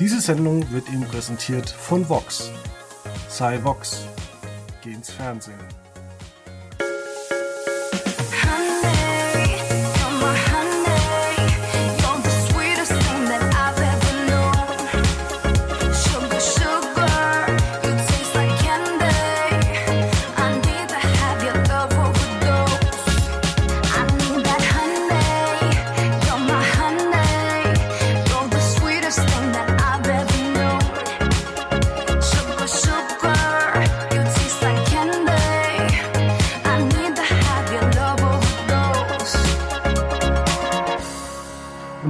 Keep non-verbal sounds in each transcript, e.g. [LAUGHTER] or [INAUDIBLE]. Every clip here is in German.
Diese Sendung wird Ihnen präsentiert von Vox. Sei Vox. Geh ins Fernsehen.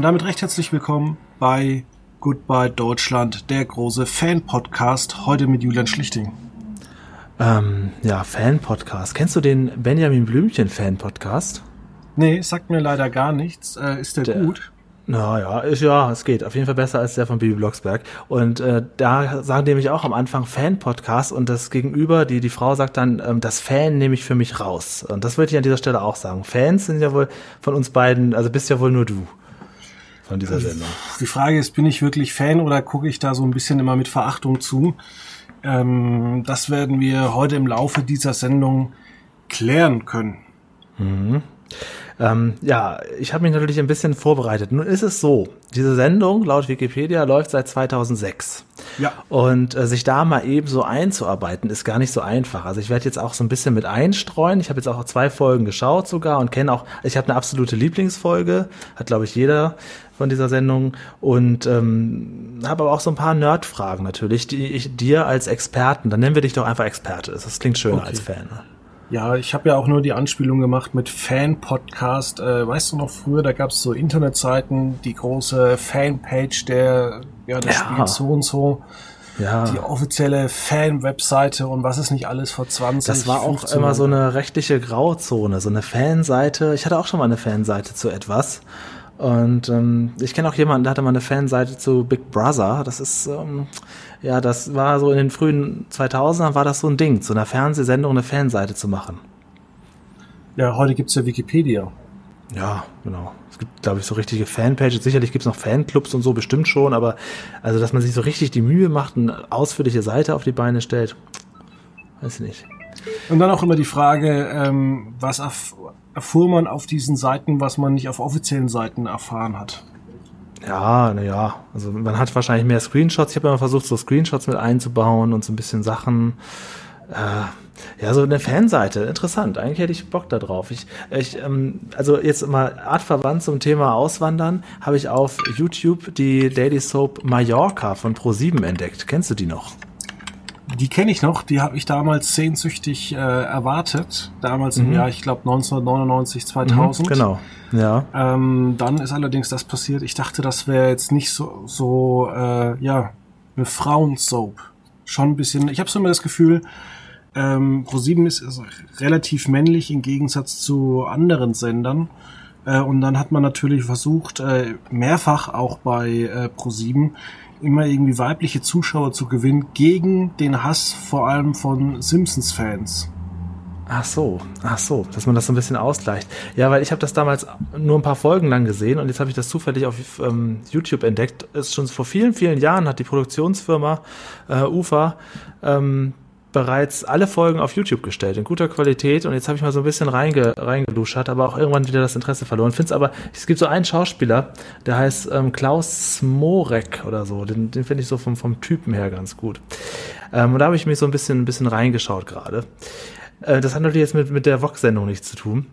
Damit recht herzlich willkommen bei Goodbye Deutschland, der große Fan-Podcast, heute mit Julian Schlichting. Ähm, ja, Fan-Podcast. Kennst du den Benjamin Blümchen-Fan-Podcast? Nee, sagt mir leider gar nichts. Äh, ist der, der gut? Naja, ist ja, es geht. Auf jeden Fall besser als der von Bibi Blocksberg. Und äh, da sagen die nämlich auch am Anfang Fan-Podcast und das Gegenüber, die, die Frau sagt dann, ähm, das Fan nehme ich für mich raus. Und das würde ich an dieser Stelle auch sagen. Fans sind ja wohl von uns beiden, also bist ja wohl nur du von dieser Sendung. Die Frage ist, bin ich wirklich Fan oder gucke ich da so ein bisschen immer mit Verachtung zu? Ähm, das werden wir heute im Laufe dieser Sendung klären können. Mhm. Ähm, ja, ich habe mich natürlich ein bisschen vorbereitet. Nun ist es so, diese Sendung laut Wikipedia läuft seit 2006. Ja. Und äh, sich da mal eben so einzuarbeiten, ist gar nicht so einfach. Also ich werde jetzt auch so ein bisschen mit einstreuen. Ich habe jetzt auch zwei Folgen geschaut sogar und kenne auch, ich habe eine absolute Lieblingsfolge, hat glaube ich jeder von dieser Sendung und ähm, habe aber auch so ein paar Nerdfragen natürlich, die ich dir als Experten, dann nennen wir dich doch einfach Experte. Das klingt schöner okay. als Fan. Ja, ich habe ja auch nur die Anspielung gemacht mit Fan-Podcast. Äh, weißt du noch, früher, da gab es so Internetseiten, die große Fanpage der, ja, das ja. Spiel so und so. Ja. Die offizielle Fan-Webseite und was ist nicht alles vor 20 Das war auch immer so eine rechtliche Grauzone, so eine Fanseite. Ich hatte auch schon mal eine Fanseite zu etwas. Und ähm, ich kenne auch jemanden, der hatte mal eine Fanseite zu Big Brother. Das ist, ähm, ja, das war so in den frühen 2000ern war das so ein Ding, zu einer Fernsehsendung eine Fanseite zu machen. Ja, heute gibt's ja Wikipedia. Ja, genau. Es gibt, glaube ich, so richtige Fanpages. Sicherlich gibt's noch Fanclubs und so, bestimmt schon, aber also, dass man sich so richtig die Mühe macht, eine ausführliche Seite auf die Beine stellt, weiß ich nicht. Und dann auch immer die Frage, ähm, was erfuhr man auf diesen Seiten, was man nicht auf offiziellen Seiten erfahren hat? Ja, naja, also man hat wahrscheinlich mehr Screenshots. Ich habe immer versucht, so Screenshots mit einzubauen und so ein bisschen Sachen. Äh, ja, so eine Fanseite, interessant. Eigentlich hätte ich Bock da drauf. Ich, ich, ähm, also jetzt mal artverwandt zum Thema Auswandern, habe ich auf YouTube die Daily Soap Mallorca von Pro7 entdeckt. Kennst du die noch? Die kenne ich noch, die habe ich damals sehnsüchtig äh, erwartet. Damals mhm. im Jahr, ich glaube 1999, 2000. Mhm, genau, ja. Ähm, dann ist allerdings das passiert. Ich dachte, das wäre jetzt nicht so, so äh, ja, eine Frauensoap. Schon ein bisschen, ich habe so immer das Gefühl, ähm, Pro7 ist also relativ männlich im Gegensatz zu anderen Sendern. Äh, und dann hat man natürlich versucht, äh, mehrfach auch bei äh, Pro7 immer irgendwie weibliche Zuschauer zu gewinnen gegen den Hass vor allem von Simpsons-Fans. Ach so, ach so, dass man das so ein bisschen ausgleicht. Ja, weil ich habe das damals nur ein paar Folgen lang gesehen und jetzt habe ich das zufällig auf ähm, YouTube entdeckt. Ist schon vor vielen, vielen Jahren hat die Produktionsfirma äh, UFA ähm, bereits alle Folgen auf YouTube gestellt, in guter Qualität. Und jetzt habe ich mal so ein bisschen reinge, reingeluschert, aber auch irgendwann wieder das Interesse verloren. Find's aber, es gibt so einen Schauspieler, der heißt ähm, Klaus Smorek oder so. Den, den finde ich so vom, vom Typen her ganz gut. Ähm, und da habe ich mich so ein bisschen, ein bisschen reingeschaut gerade. Äh, das hat natürlich jetzt mit, mit der Vox-Sendung nichts zu tun.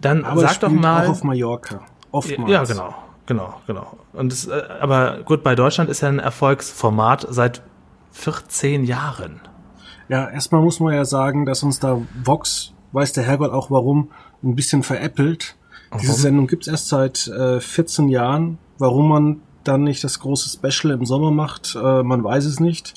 Dann aber sag doch mal. Auch auf Mallorca. Oftmals. Ja, genau. Genau, genau. Und das, äh, aber gut, bei Deutschland ist ja ein Erfolgsformat seit 14 Jahren. Ja, erstmal muss man ja sagen, dass uns da Vox, weiß der Herrgott auch warum, ein bisschen veräppelt. Warum? Diese Sendung gibt's erst seit äh, 14 Jahren. Warum man dann nicht das große Special im Sommer macht, äh, man weiß es nicht.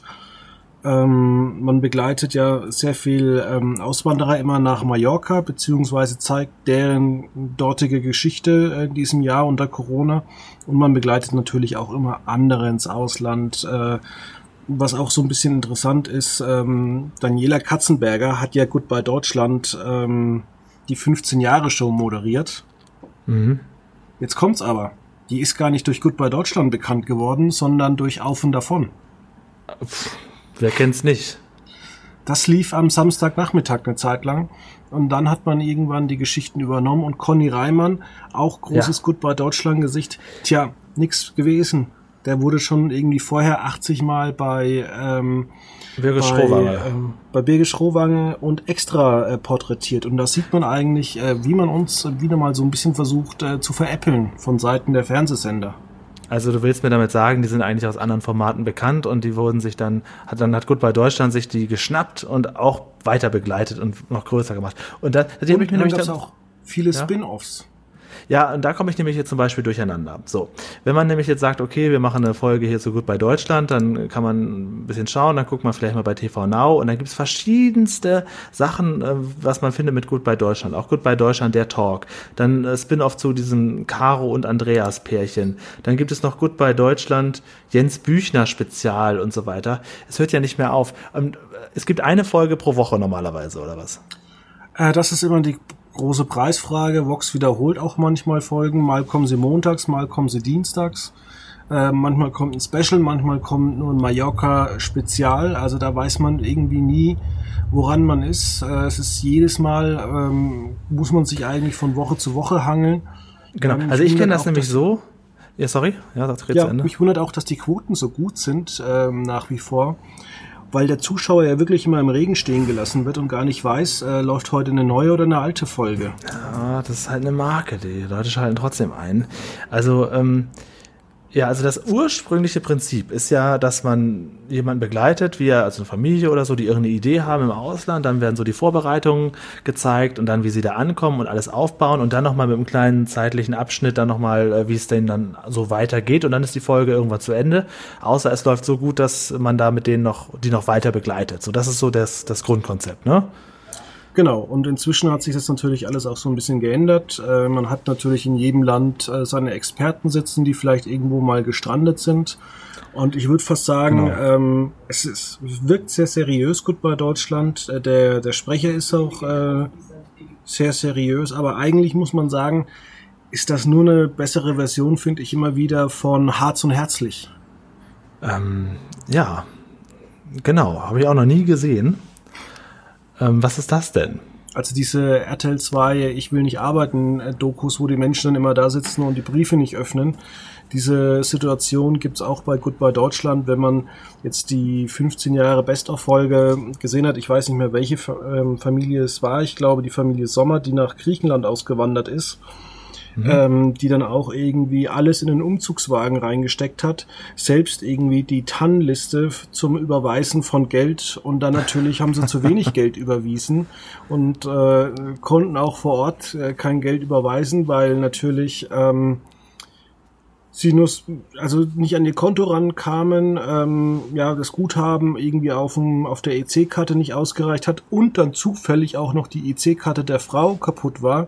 Ähm, man begleitet ja sehr viel ähm, Auswanderer immer nach Mallorca, beziehungsweise zeigt deren dortige Geschichte äh, in diesem Jahr unter Corona. Und man begleitet natürlich auch immer andere ins Ausland. Äh, was auch so ein bisschen interessant ist, ähm, Daniela Katzenberger hat ja Goodbye Deutschland ähm, die 15 Jahre Show moderiert. Mhm. Jetzt kommt's aber. die ist gar nicht durch Goodbye Deutschland bekannt geworden, sondern durch Auf und Davon. Pff, wer kennt's nicht? Das lief am Samstagnachmittag eine Zeit lang. Und dann hat man irgendwann die Geschichten übernommen und Conny Reimann, auch großes ja. Goodbye Deutschland Gesicht. Tja, nix gewesen. Der wurde schon irgendwie vorher 80 Mal bei ähm, Birgit Schrowange. Ähm, bei Birgit Schrowange und extra äh, porträtiert. Und da sieht man eigentlich, äh, wie man uns wieder mal so ein bisschen versucht äh, zu veräppeln von Seiten der Fernsehsender. Also du willst mir damit sagen, die sind eigentlich aus anderen Formaten bekannt und die wurden sich dann, hat dann hat Goodbye Deutschland sich die geschnappt und auch weiter begleitet und noch größer gemacht. Und dann, die habe ich mir nämlich dann, auch viele ja? Spin-offs. Ja, und da komme ich nämlich jetzt zum Beispiel durcheinander. So, wenn man nämlich jetzt sagt, okay, wir machen eine Folge hier so gut bei Deutschland, dann kann man ein bisschen schauen, dann guckt man vielleicht mal bei TV Now und dann gibt es verschiedenste Sachen, äh, was man findet mit Gut bei Deutschland. Auch Gut bei Deutschland, der Talk. Dann äh, Spin-off zu diesem Caro und Andreas Pärchen. Dann gibt es noch Gut bei Deutschland, Jens Büchner Spezial und so weiter. Es hört ja nicht mehr auf. Ähm, es gibt eine Folge pro Woche normalerweise, oder was? Äh, das ist immer die große Preisfrage. Vox wiederholt auch manchmal Folgen. Mal kommen sie montags, mal kommen sie dienstags. Äh, manchmal kommt ein Special, manchmal kommt nur ein Mallorca-Spezial. Also da weiß man irgendwie nie, woran man ist. Äh, es ist jedes Mal, ähm, muss man sich eigentlich von Woche zu Woche hangeln. Genau, ähm, also ich kenne das nämlich so. Ja, sorry, ja, das ja, zu Ende. Mich wundert auch, dass die Quoten so gut sind ähm, nach wie vor weil der Zuschauer ja wirklich immer im Regen stehen gelassen wird und gar nicht weiß, äh, läuft heute eine neue oder eine alte Folge. Ja, das ist halt eine Marke, die Leute schalten trotzdem ein. Also, ähm, ja, also das ursprüngliche Prinzip ist ja, dass man jemanden begleitet, wie er, also eine Familie oder so, die irgendeine Idee haben im Ausland, dann werden so die Vorbereitungen gezeigt und dann, wie sie da ankommen und alles aufbauen und dann nochmal mit einem kleinen zeitlichen Abschnitt dann nochmal, äh, wie es denn dann so weitergeht und dann ist die Folge irgendwann zu Ende. Außer es läuft so gut, dass man da mit denen noch, die noch weiter begleitet. So, das ist so das, das Grundkonzept, ne? Genau, und inzwischen hat sich das natürlich alles auch so ein bisschen geändert. Äh, man hat natürlich in jedem Land äh, seine Experten sitzen, die vielleicht irgendwo mal gestrandet sind. Und ich würde fast sagen, genau. ähm, es, ist, wirkt sehr seriös gut bei Deutschland. Äh, der, der Sprecher ist auch äh, sehr seriös, aber eigentlich muss man sagen, ist das nur eine bessere Version, finde ich immer wieder, von Harz und Herzlich. Ähm, ja, genau, habe ich auch noch nie gesehen. Ähm, was ist das denn? Also diese RTL 2 Ich will nicht arbeiten äh, Dokus, wo die Menschen dann immer da sitzen und die Briefe nicht öffnen. Diese Situation gibt's auch bei Goodbye Deutschland, wenn man jetzt die 15 Jahre Best-of-Folge gesehen hat. Ich weiß nicht mehr, welche ähm, Familie es war. Ich glaube, die Familie Sommer, die nach Griechenland ausgewandert ist mhm. ähm, die dann auch irgendwie alles in den Umzugswagen reingesteckt hat, selbst irgendwie die TAN-Liste zum Überweisen von Geld. Und dann natürlich haben sie zu [LAUGHS] wenig Geld überwiesen. Und äh, konnten auch vor Ort äh, kein Geld überweisen, weil natürlich ähm, sie nur, also nicht an ihr Konto rankamen, ähm, ja, das Guthaben irgendwie auf, dem, auf der EC-Karte nicht ausgereicht hat und dann zufällig auch noch die EC-Karte der Frau kaputt war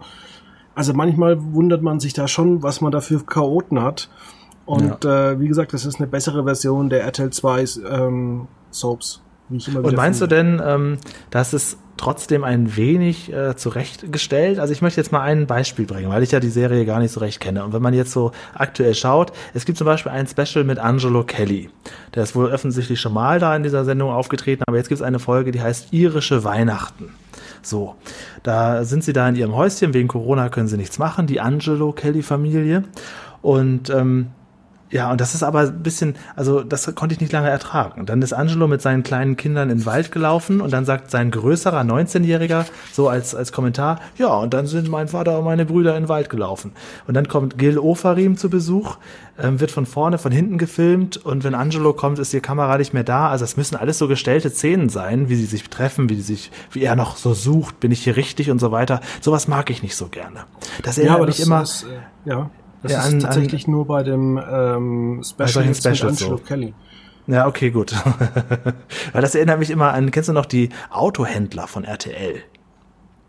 also manchmal wundert man sich da schon, was man da für Chaoten hat. Und ja. äh, wie gesagt, das ist eine bessere Version der RTL 2 ähm, Soaps. Wie ich immer Und meinst finde. du denn, ähm, dass es trotzdem ein wenig äh, zurechtgestellt? Also ich möchte jetzt mal ein Beispiel bringen, weil ich ja die Serie gar nicht so recht kenne. Und wenn man jetzt so aktuell schaut, es gibt zum Beispiel ein Special mit Angelo Kelly. Der ist wohl offensichtlich schon mal da in dieser Sendung aufgetreten, aber jetzt gibt es eine Folge, die heißt Irische Weihnachten. So, da sind sie da in ihrem Häuschen, wegen Corona können sie nichts machen, die Angelo Kelly-Familie. Und ähm, ja, und das ist aber ein bisschen, also das konnte ich nicht lange ertragen. Dann ist Angelo mit seinen kleinen Kindern in den Wald gelaufen und dann sagt sein größerer 19-Jähriger so als, als Kommentar, ja, und dann sind mein Vater und meine Brüder in den Wald gelaufen. Und dann kommt Gil Ofarim zu Besuch, ähm, wird von vorne, von hinten gefilmt und wenn Angelo kommt, ist die Kamera nicht mehr da. Also es müssen alles so gestellte Szenen sein, wie sie sich treffen, wie sie sich, wie er noch so sucht, bin ich hier richtig und so weiter. Sowas mag ich nicht so gerne. Das erinnert ja, mich das immer. Ist, äh, ja das ja, ist an, tatsächlich an, nur bei dem ähm, Special, also Special so. Kelly. Ja, okay, gut. [LAUGHS] Weil das erinnert mich immer an, kennst du noch die Autohändler von RTL?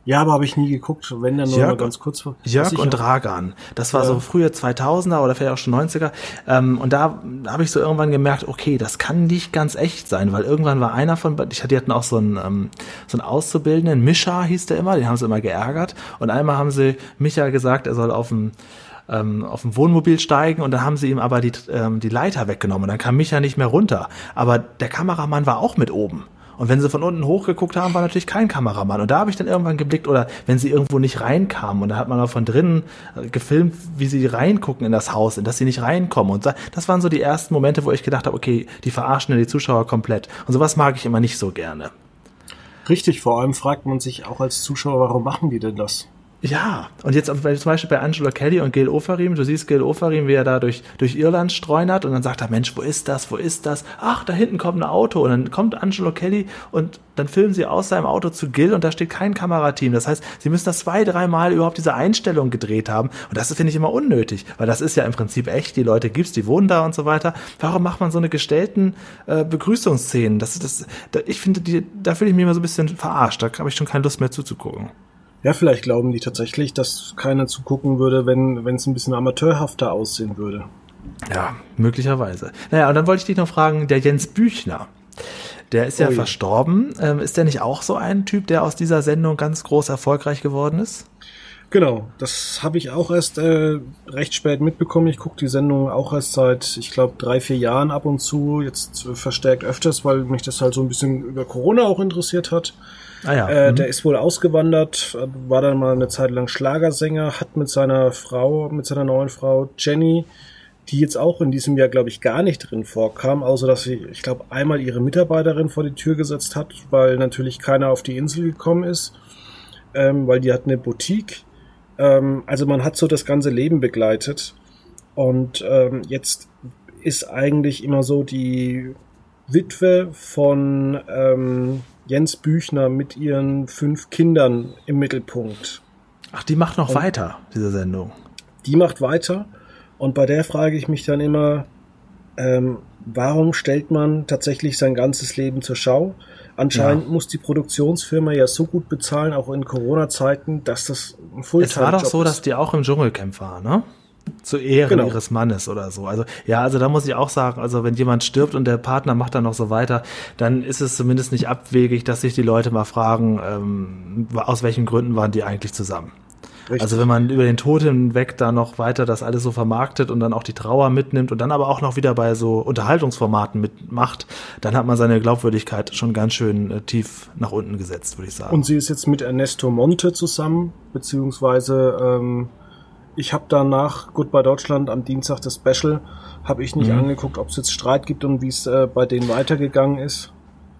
Ja, aber habe ich nie geguckt, wenn dann nur Jörg, ganz kurz. Jörg und Dragan. Das war ja. so früher 2000er oder vielleicht auch schon 90er. Ähm, und da habe ich so irgendwann gemerkt, okay, das kann nicht ganz echt sein, weil irgendwann war einer von, ich hatte, die hatten auch so einen, ähm, so einen Auszubildenden, Mischa hieß der immer, den haben sie immer geärgert. Und einmal haben sie Micha gesagt, er soll auf dem ähm, auf dem Wohnmobil steigen und dann haben sie ihm aber die, ähm, die Leiter weggenommen und dann kam Micha nicht mehr runter. Aber der Kameramann war auch mit oben. Und wenn sie von unten hochgeguckt haben, war natürlich kein Kameramann. Und da habe ich dann irgendwann geblickt, oder wenn sie irgendwo nicht reinkamen, und da hat man auch von drinnen äh, gefilmt, wie sie reingucken in das Haus, in sie nicht reinkommen. Und das waren so die ersten Momente, wo ich gedacht habe, okay, die verarschen die Zuschauer komplett. Und sowas mag ich immer nicht so gerne. Richtig, vor allem fragt man sich auch als Zuschauer, warum machen die denn das? Ja, und jetzt zum Beispiel bei Angela Kelly und Gail Ofarim, du siehst Gail Ofarim, wie er da durch, durch Irland streunert und dann sagt er, Mensch, wo ist das, wo ist das? Ach, da hinten kommt ein Auto und dann kommt Angela Kelly und dann filmen sie aus seinem Auto zu Gil und da steht kein Kamerateam. Das heißt, sie müssen das zwei, dreimal überhaupt diese Einstellung gedreht haben und das finde ich immer unnötig, weil das ist ja im Prinzip echt, die Leute gibt's, die wohnen da und so weiter. Warum macht man so eine gestellten äh, Begrüßungsszenen? Das, das, da, ich finde, die, da fühle ich mich immer so ein bisschen verarscht, da habe ich schon keine Lust mehr zuzugucken. Ja, vielleicht glauben die tatsächlich, dass keiner zugucken würde, wenn wenn es ein bisschen amateurhafter aussehen würde. Ja, möglicherweise. Naja, und dann wollte ich dich noch fragen, der Jens Büchner, der ist ja Ui. verstorben. Ähm, ist der nicht auch so ein Typ, der aus dieser Sendung ganz groß erfolgreich geworden ist? Genau, das habe ich auch erst äh, recht spät mitbekommen. Ich gucke die Sendung auch erst seit, ich glaube, drei, vier Jahren ab und zu, jetzt verstärkt öfters, weil mich das halt so ein bisschen über Corona auch interessiert hat. Ah ja. Äh, mhm. Der ist wohl ausgewandert, war dann mal eine Zeit lang Schlagersänger, hat mit seiner Frau, mit seiner neuen Frau Jenny, die jetzt auch in diesem Jahr, glaube ich, gar nicht drin vorkam, außer dass sie, ich glaube, einmal ihre Mitarbeiterin vor die Tür gesetzt hat, weil natürlich keiner auf die Insel gekommen ist, ähm, weil die hat eine Boutique. Ähm, also man hat so das ganze Leben begleitet. Und ähm, jetzt ist eigentlich immer so die Witwe von ähm, Jens Büchner mit ihren fünf Kindern im Mittelpunkt. Ach, die macht noch und weiter, diese Sendung. Die macht weiter. Und bei der frage ich mich dann immer, ähm, warum stellt man tatsächlich sein ganzes Leben zur Schau? Anscheinend ja. muss die Produktionsfirma ja so gut bezahlen, auch in Corona-Zeiten, dass das ein Fulltime ist. Es war doch so, ist. dass die auch im Dschungelcamp war, ne? Zu Ehren genau. ihres Mannes oder so. Also ja, also da muss ich auch sagen, also wenn jemand stirbt und der Partner macht dann noch so weiter, dann ist es zumindest nicht abwegig, dass sich die Leute mal fragen, ähm, aus welchen Gründen waren die eigentlich zusammen. Richtig. Also wenn man über den Tod hinweg da noch weiter das alles so vermarktet und dann auch die Trauer mitnimmt und dann aber auch noch wieder bei so Unterhaltungsformaten mitmacht, dann hat man seine Glaubwürdigkeit schon ganz schön äh, tief nach unten gesetzt, würde ich sagen. Und sie ist jetzt mit Ernesto Monte zusammen, beziehungsweise ähm, ich habe danach Goodbye Deutschland am Dienstag das Special, habe ich nicht mhm. angeguckt, ob es jetzt Streit gibt und wie es äh, bei denen weitergegangen ist.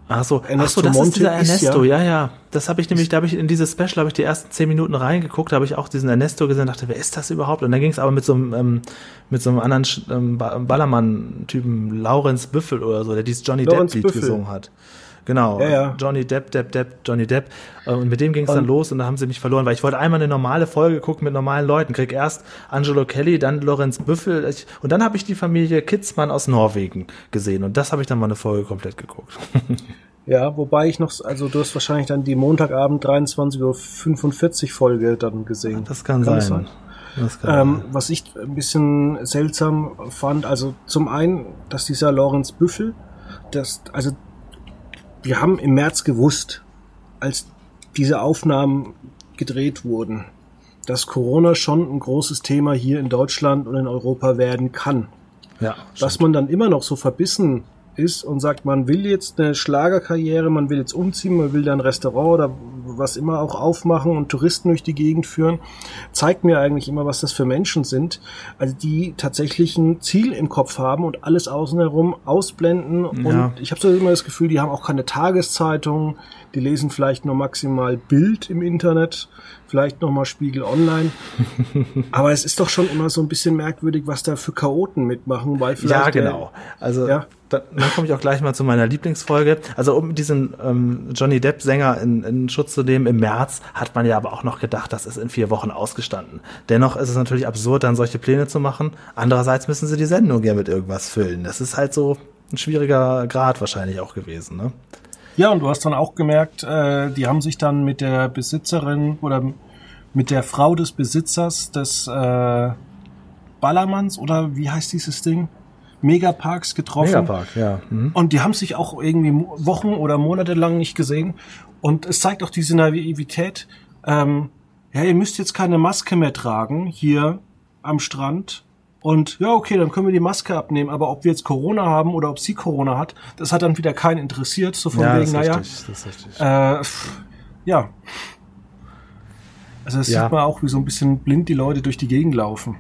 Ach so, Ernesto Ach so das Monte ist dieser Ernesto, ist ja, ja, ja. Das habe ich nämlich, da habe ich in dieses Special habe ich die ersten zehn Minuten reingeguckt, da habe ich auch diesen Ernesto gesehen, dachte, wer ist das überhaupt? Und dann ging es aber mit so einem ähm, mit so einem anderen ähm, Ballermann-Typen, Laurenz Büffel oder so, der dieses Johnny Depp-Lied gesungen hat. Genau. Ja, ja. Johnny Depp, Depp, Depp, Johnny Depp. Äh, und mit dem ging es dann los und da haben sie mich verloren, weil ich wollte einmal eine normale Folge gucken mit normalen Leuten. Krieg erst Angelo Kelly, dann Lorenz Büffel ich, und dann habe ich die Familie Kitzmann aus Norwegen gesehen und das habe ich dann mal eine Folge komplett geguckt. [LAUGHS] Ja, wobei ich noch, also du hast wahrscheinlich dann die Montagabend 23.45 Uhr Folge dann gesehen. Das kann, kann sein. Das kann ähm, was ich ein bisschen seltsam fand, also zum einen, dass dieser Lorenz Büffel, das, also wir haben im März gewusst, als diese Aufnahmen gedreht wurden, dass Corona schon ein großes Thema hier in Deutschland und in Europa werden kann. Ja, dass man dann immer noch so verbissen ist und sagt, man will jetzt eine Schlagerkarriere, man will jetzt umziehen, man will da ein Restaurant oder was immer auch aufmachen und Touristen durch die Gegend führen, zeigt mir eigentlich immer, was das für Menschen sind, also die tatsächlich ein Ziel im Kopf haben und alles außen herum ausblenden. Ja. Und ich habe so immer das Gefühl, die haben auch keine Tageszeitung, die lesen vielleicht nur maximal Bild im Internet, vielleicht nochmal Spiegel Online. [LAUGHS] Aber es ist doch schon immer so ein bisschen merkwürdig, was da für Chaoten mitmachen, weil vielleicht. Ja, genau. Also ja dann, dann komme ich auch gleich mal zu meiner Lieblingsfolge. Also um diesen ähm, Johnny Depp-Sänger in, in Schutz zu nehmen, im März hat man ja aber auch noch gedacht, das ist in vier Wochen ausgestanden. Dennoch ist es natürlich absurd, dann solche Pläne zu machen. Andererseits müssen sie die Sendung ja mit irgendwas füllen. Das ist halt so ein schwieriger Grad wahrscheinlich auch gewesen, ne? Ja, und du hast dann auch gemerkt, äh, die haben sich dann mit der Besitzerin oder mit der Frau des Besitzers des äh, Ballermanns oder wie heißt dieses Ding? Megaparks getroffen. Megapark, ja. Mhm. Und die haben sich auch irgendwie Wochen oder Monate lang nicht gesehen. Und es zeigt auch diese Naivität. Ähm, ja, ihr müsst jetzt keine Maske mehr tragen hier am Strand und ja, okay, dann können wir die Maske abnehmen, aber ob wir jetzt Corona haben oder ob sie Corona hat, das hat dann wieder keinen interessiert, so von ja, wegen, naja, richtig, das ist richtig. Äh, ja. Also das ja. sieht man auch, wie so ein bisschen blind die Leute durch die Gegend laufen.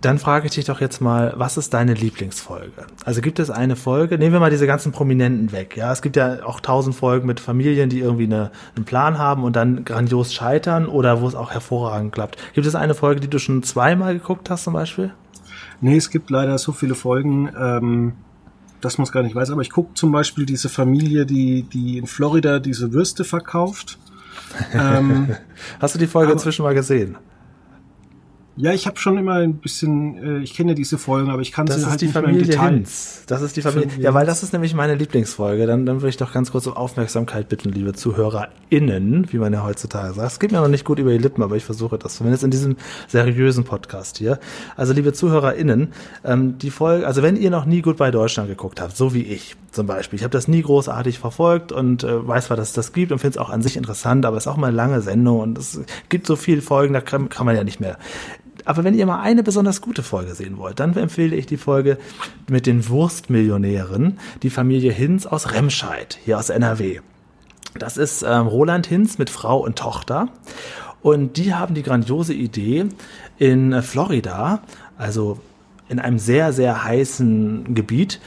Dann frage ich dich doch jetzt mal, was ist deine Lieblingsfolge? Also gibt es eine Folge, nehmen wir mal diese ganzen Prominenten weg, ja, es gibt ja auch tausend Folgen mit Familien, die irgendwie eine, einen Plan haben und dann grandios scheitern oder wo es auch hervorragend klappt. Gibt es eine Folge, die du schon zweimal geguckt hast zum Beispiel? Nee, es gibt leider so viele Folgen, ähm, dass man es gar nicht weiß, aber ich gucke zum Beispiel diese Familie, die, die in Florida diese Würste verkauft. [LAUGHS] ähm, Hast du die Folge inzwischen mal gesehen? Ja, ich habe schon immer ein bisschen, äh, ich kenne ja diese Folgen, aber ich kann sie halt nicht Familie mehr im Detail. Hinz. Das ist die Familie. Familie. Ja, weil das ist nämlich meine Lieblingsfolge. Dann, dann würde ich doch ganz kurz um Aufmerksamkeit bitten, liebe ZuhörerInnen, wie man ja heutzutage sagt. Es geht mir noch nicht gut über die Lippen, aber ich versuche das zumindest in diesem seriösen Podcast hier. Also, liebe ZuhörerInnen, ähm, die Folge, also wenn ihr noch nie gut bei Deutschland geguckt habt, so wie ich zum Beispiel, ich habe das nie großartig verfolgt und äh, weiß zwar, dass es das gibt und finde es auch an sich interessant, aber es ist auch mal eine lange Sendung und es gibt so viele Folgen, da kann, kann man ja nicht mehr aber wenn ihr mal eine besonders gute Folge sehen wollt, dann empfehle ich die Folge mit den Wurstmillionären, die Familie Hinz aus Remscheid, hier aus NRW. Das ist ähm, Roland Hinz mit Frau und Tochter. Und die haben die grandiose Idee, in Florida, also in einem sehr, sehr heißen Gebiet,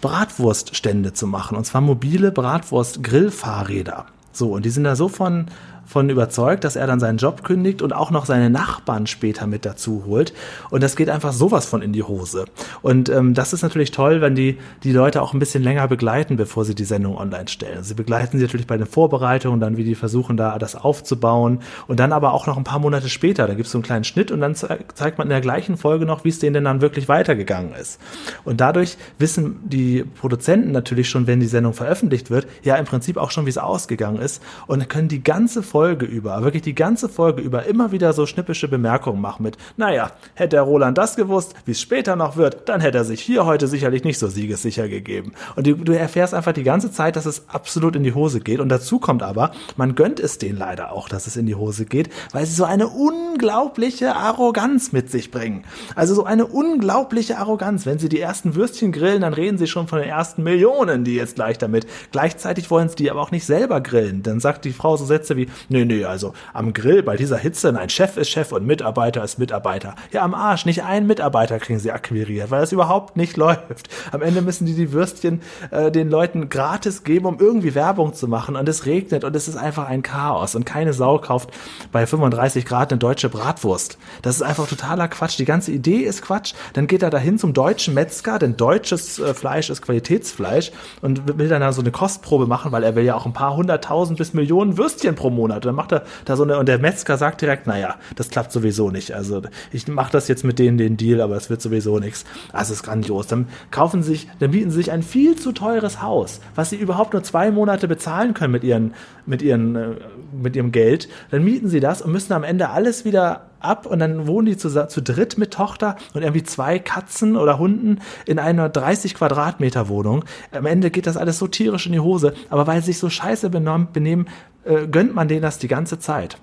Bratwurststände zu machen. Und zwar mobile Bratwurst-Grillfahrräder. So, und die sind da so von von überzeugt, dass er dann seinen Job kündigt und auch noch seine Nachbarn später mit dazu holt. Und das geht einfach sowas von in die Hose. Und ähm, das ist natürlich toll, wenn die, die Leute auch ein bisschen länger begleiten, bevor sie die Sendung online stellen. Sie begleiten sie natürlich bei den Vorbereitungen, dann wie die versuchen, da das aufzubauen. Und dann aber auch noch ein paar Monate später, da gibt es so einen kleinen Schnitt und dann zeigt man in der gleichen Folge noch, wie es denen denn dann wirklich weitergegangen ist. Und dadurch wissen die Produzenten natürlich schon, wenn die Sendung veröffentlicht wird, ja im Prinzip auch schon, wie es ausgegangen ist und können die ganze Folge über, wirklich die ganze Folge über immer wieder so schnippische Bemerkungen machen mit, naja, hätte der Roland das gewusst, wie es später noch wird, dann hätte er sich hier heute sicherlich nicht so siegessicher gegeben. Und du, du erfährst einfach die ganze Zeit, dass es absolut in die Hose geht. Und dazu kommt aber, man gönnt es denen leider auch, dass es in die Hose geht, weil sie so eine unglaubliche Arroganz mit sich bringen. Also so eine unglaubliche Arroganz. Wenn sie die ersten Würstchen grillen, dann reden sie schon von den ersten Millionen, die jetzt gleich damit. Gleichzeitig wollen sie die aber auch nicht selber grillen. Dann sagt die Frau so Sätze wie, Nee, nee, also am Grill bei dieser Hitze, nein, Chef ist Chef und Mitarbeiter ist Mitarbeiter. Ja, am Arsch, nicht einen Mitarbeiter kriegen sie akquiriert, weil das überhaupt nicht [LAUGHS] läuft. Am Ende müssen die die Würstchen äh, den Leuten gratis geben, um irgendwie Werbung zu machen und es regnet und es ist einfach ein Chaos und keine Sau kauft bei 35 Grad eine deutsche Bratwurst. Das ist einfach totaler Quatsch. Die ganze Idee ist Quatsch. Dann geht er dahin zum deutschen Metzger, denn deutsches äh, Fleisch ist Qualitätsfleisch und will dann da so eine Kostprobe machen, weil er will ja auch ein paar hunderttausend bis Millionen Würstchen pro Monat Monate. Dann macht er da so eine, und der Metzger sagt direkt, naja, das klappt sowieso nicht. Also ich mache das jetzt mit denen den Deal, aber es wird sowieso nichts. Also es ist grandios. Dann kaufen sie sich, dann bieten sie sich ein viel zu teures Haus, was sie überhaupt nur zwei Monate bezahlen können mit ihren, mit ihren, äh, mit ihrem Geld. Dann mieten sie das und müssen am Ende alles wieder ab und dann wohnen die zu, zu dritt mit Tochter und irgendwie zwei Katzen oder Hunden in einer 30 Quadratmeter Wohnung. Am Ende geht das alles so tierisch in die Hose, aber weil sie sich so scheiße benehmen, äh, gönnt man denen das die ganze Zeit.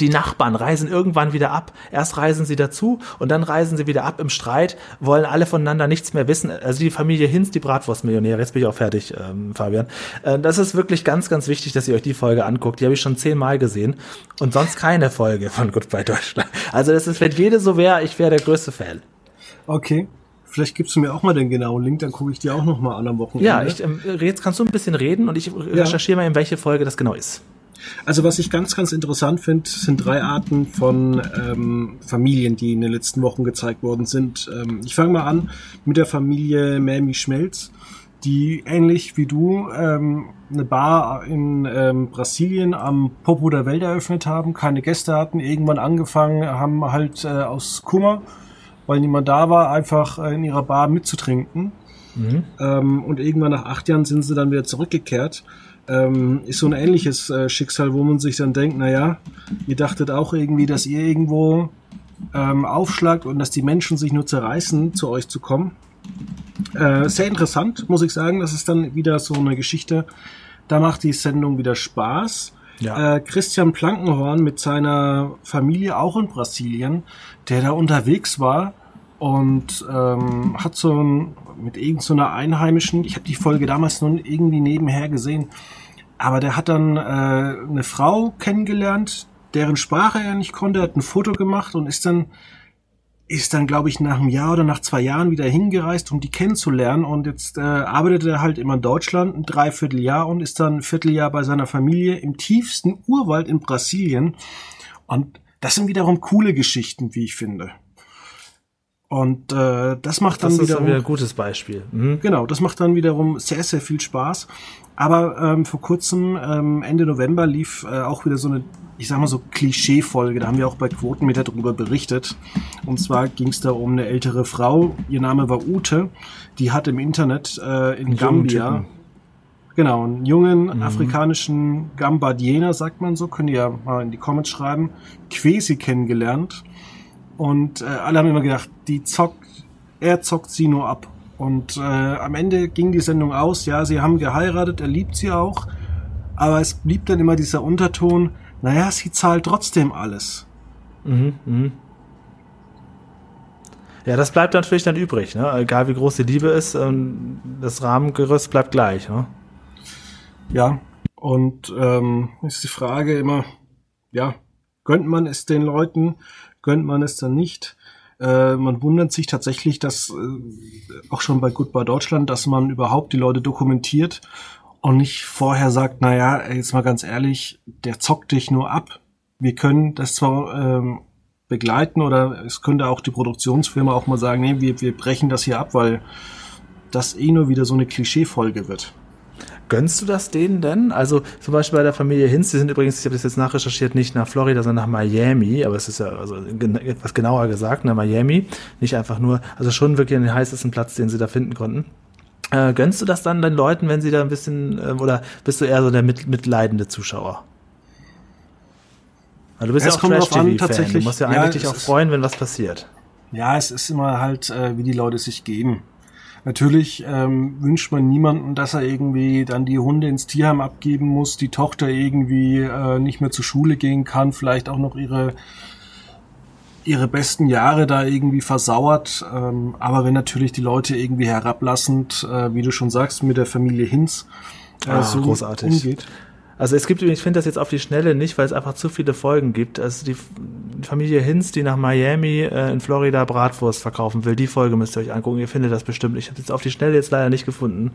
Die Nachbarn reisen irgendwann wieder ab. Erst reisen sie dazu und dann reisen sie wieder ab im Streit, wollen alle voneinander nichts mehr wissen. Also die Familie Hinz, die Bratwurstmillionäre. Jetzt bin ich auch fertig, ähm, Fabian. Äh, das ist wirklich ganz, ganz wichtig, dass ihr euch die Folge anguckt. Die habe ich schon zehnmal gesehen und sonst keine Folge von Goodbye Deutschland. Also das ist, wenn jede so wäre, ich wäre der größte Fan. Okay. Vielleicht gibst du mir auch mal den genauen Link, dann gucke ich dir auch noch mal an am Wochenende. Ja, ich, ähm, jetzt kannst du ein bisschen reden und ich recherchiere ja. mal, in welche Folge das genau ist. Also was ich ganz, ganz interessant finde, sind drei Arten von ähm, Familien, die in den letzten Wochen gezeigt worden sind. Ähm, ich fange mal an mit der Familie Mami Schmelz, die ähnlich wie du ähm, eine Bar in ähm, Brasilien am Popo der Welt eröffnet haben, keine Gäste hatten, irgendwann angefangen haben halt äh, aus Kummer weil niemand da war, einfach äh, in ihrer Bar mitzutrinken. Mhm. Ähm, und irgendwann nach acht Jahren sind sie dann wieder zurückgekehrt. Ähm, ist so ein ähnliches äh, Schicksal, wo man sich dann denkt, naja, ihr dachtet auch irgendwie, dass ihr irgendwo ähm, aufschlagt und dass die Menschen sich nur zerreißen, zu euch zu kommen. Äh, sehr interessant, muss ich sagen. Das ist dann wieder so eine Geschichte. Da macht die Sendung wieder Spaß. Ja. äh, Christian Plankenhorn mit seiner Familie auch in Brasilien, der da unterwegs war und ähm, hat so ein, mit irgendeiner so Einheimischen, ich habe die Folge damals nur irgendwie nebenher gesehen, aber der hat dann äh, eine Frau kennengelernt, deren Sprache er nicht konnte, hat ein Foto gemacht und ist dann ist dann, glaube ich, nach einem Jahr oder nach zwei Jahren wieder hingereist, um die kennenzulernen. Und jetzt äh, arbeitet er halt immer in Deutschland ein Dreivierteljahr und ist dann ein Vierteljahr bei seiner Familie im tiefsten Urwald in Brasilien. Und das sind wiederum coole Geschichten, wie ich finde. Und äh, das macht dann das wiederum, wieder ein gutes Beispiel. Mhm. Genau, das macht dann wiederum sehr, sehr viel Spaß. Aber ähm, vor kurzem, ähm, Ende November, lief äh, auch wieder so eine, ich sag mal so Klischee-Folge. Da haben wir auch bei Quotenmeter drüber berichtet. Und zwar ging es da um eine ältere Frau. Ihr Name war Ute. Die hat im Internet äh, in Gambia, genau, einen jungen mhm. afrikanischen Gambardiener, sagt man so, könnt ihr ja mal in die Comments schreiben, Quesi kennengelernt und äh, alle haben immer gedacht, die zockt, er zockt sie nur ab. Und äh, am Ende ging die Sendung aus, ja, sie haben geheiratet, er liebt sie auch, aber es blieb dann immer dieser Unterton, naja, sie zahlt trotzdem alles. Mhm, mh. Ja, das bleibt natürlich dann übrig, ne? Egal wie groß die Liebe ist, ähm, das Rahmengerüst bleibt gleich, ne? Ja, und ähm, ist die Frage immer, ja, gönnt man es den Leuten, gönnt man es dann nicht. Äh, man wundert sich tatsächlich, dass äh, auch schon bei Goodbye Deutschland, dass man überhaupt die Leute dokumentiert und nicht vorher sagt, naja, jetzt mal ganz ehrlich, der zockt dich nur ab. Wir können das zwar ähm, begleiten oder es könnte auch die Produktionsfirma auch mal sagen, nee, wir, wir brechen das hier ab, weil das eh nur wieder so eine Klischeefolge wird. Gönnst du das denen denn? Also zum Beispiel bei der Familie Hinz, die sind übrigens, ich habe das jetzt nachrecherchiert, nicht nach Florida, sondern nach Miami, aber es ist ja also etwas genauer gesagt, nach Miami, nicht einfach nur, also schon wirklich den heißesten Platz, den sie da finden konnten. Äh, gönnst du das dann den Leuten, wenn sie da ein bisschen, äh, oder bist du eher so der mit, mitleidende Zuschauer? Weil du bist es ja auch Trash-TV-Fan, du musst ja, ja eigentlich dich auch freuen, wenn was passiert. Ja, es ist immer halt, äh, wie die Leute sich geben. Natürlich ähm, wünscht man niemanden, dass er irgendwie dann die Hunde ins Tierheim abgeben muss, die Tochter irgendwie äh, nicht mehr zur Schule gehen kann, vielleicht auch noch ihre ihre besten Jahre da irgendwie versauert. Ähm, aber wenn natürlich die Leute irgendwie herablassend, äh, wie du schon sagst, mit der Familie Hinz äh, ah, so großartig. umgeht. Also es gibt, ich finde das jetzt auf die Schnelle nicht, weil es einfach zu viele Folgen gibt. Also die Familie Hinz, die nach Miami äh, in Florida Bratwurst verkaufen will, die Folge müsst ihr euch angucken. Ihr findet das bestimmt. Ich habe jetzt auf die Schnelle jetzt leider nicht gefunden,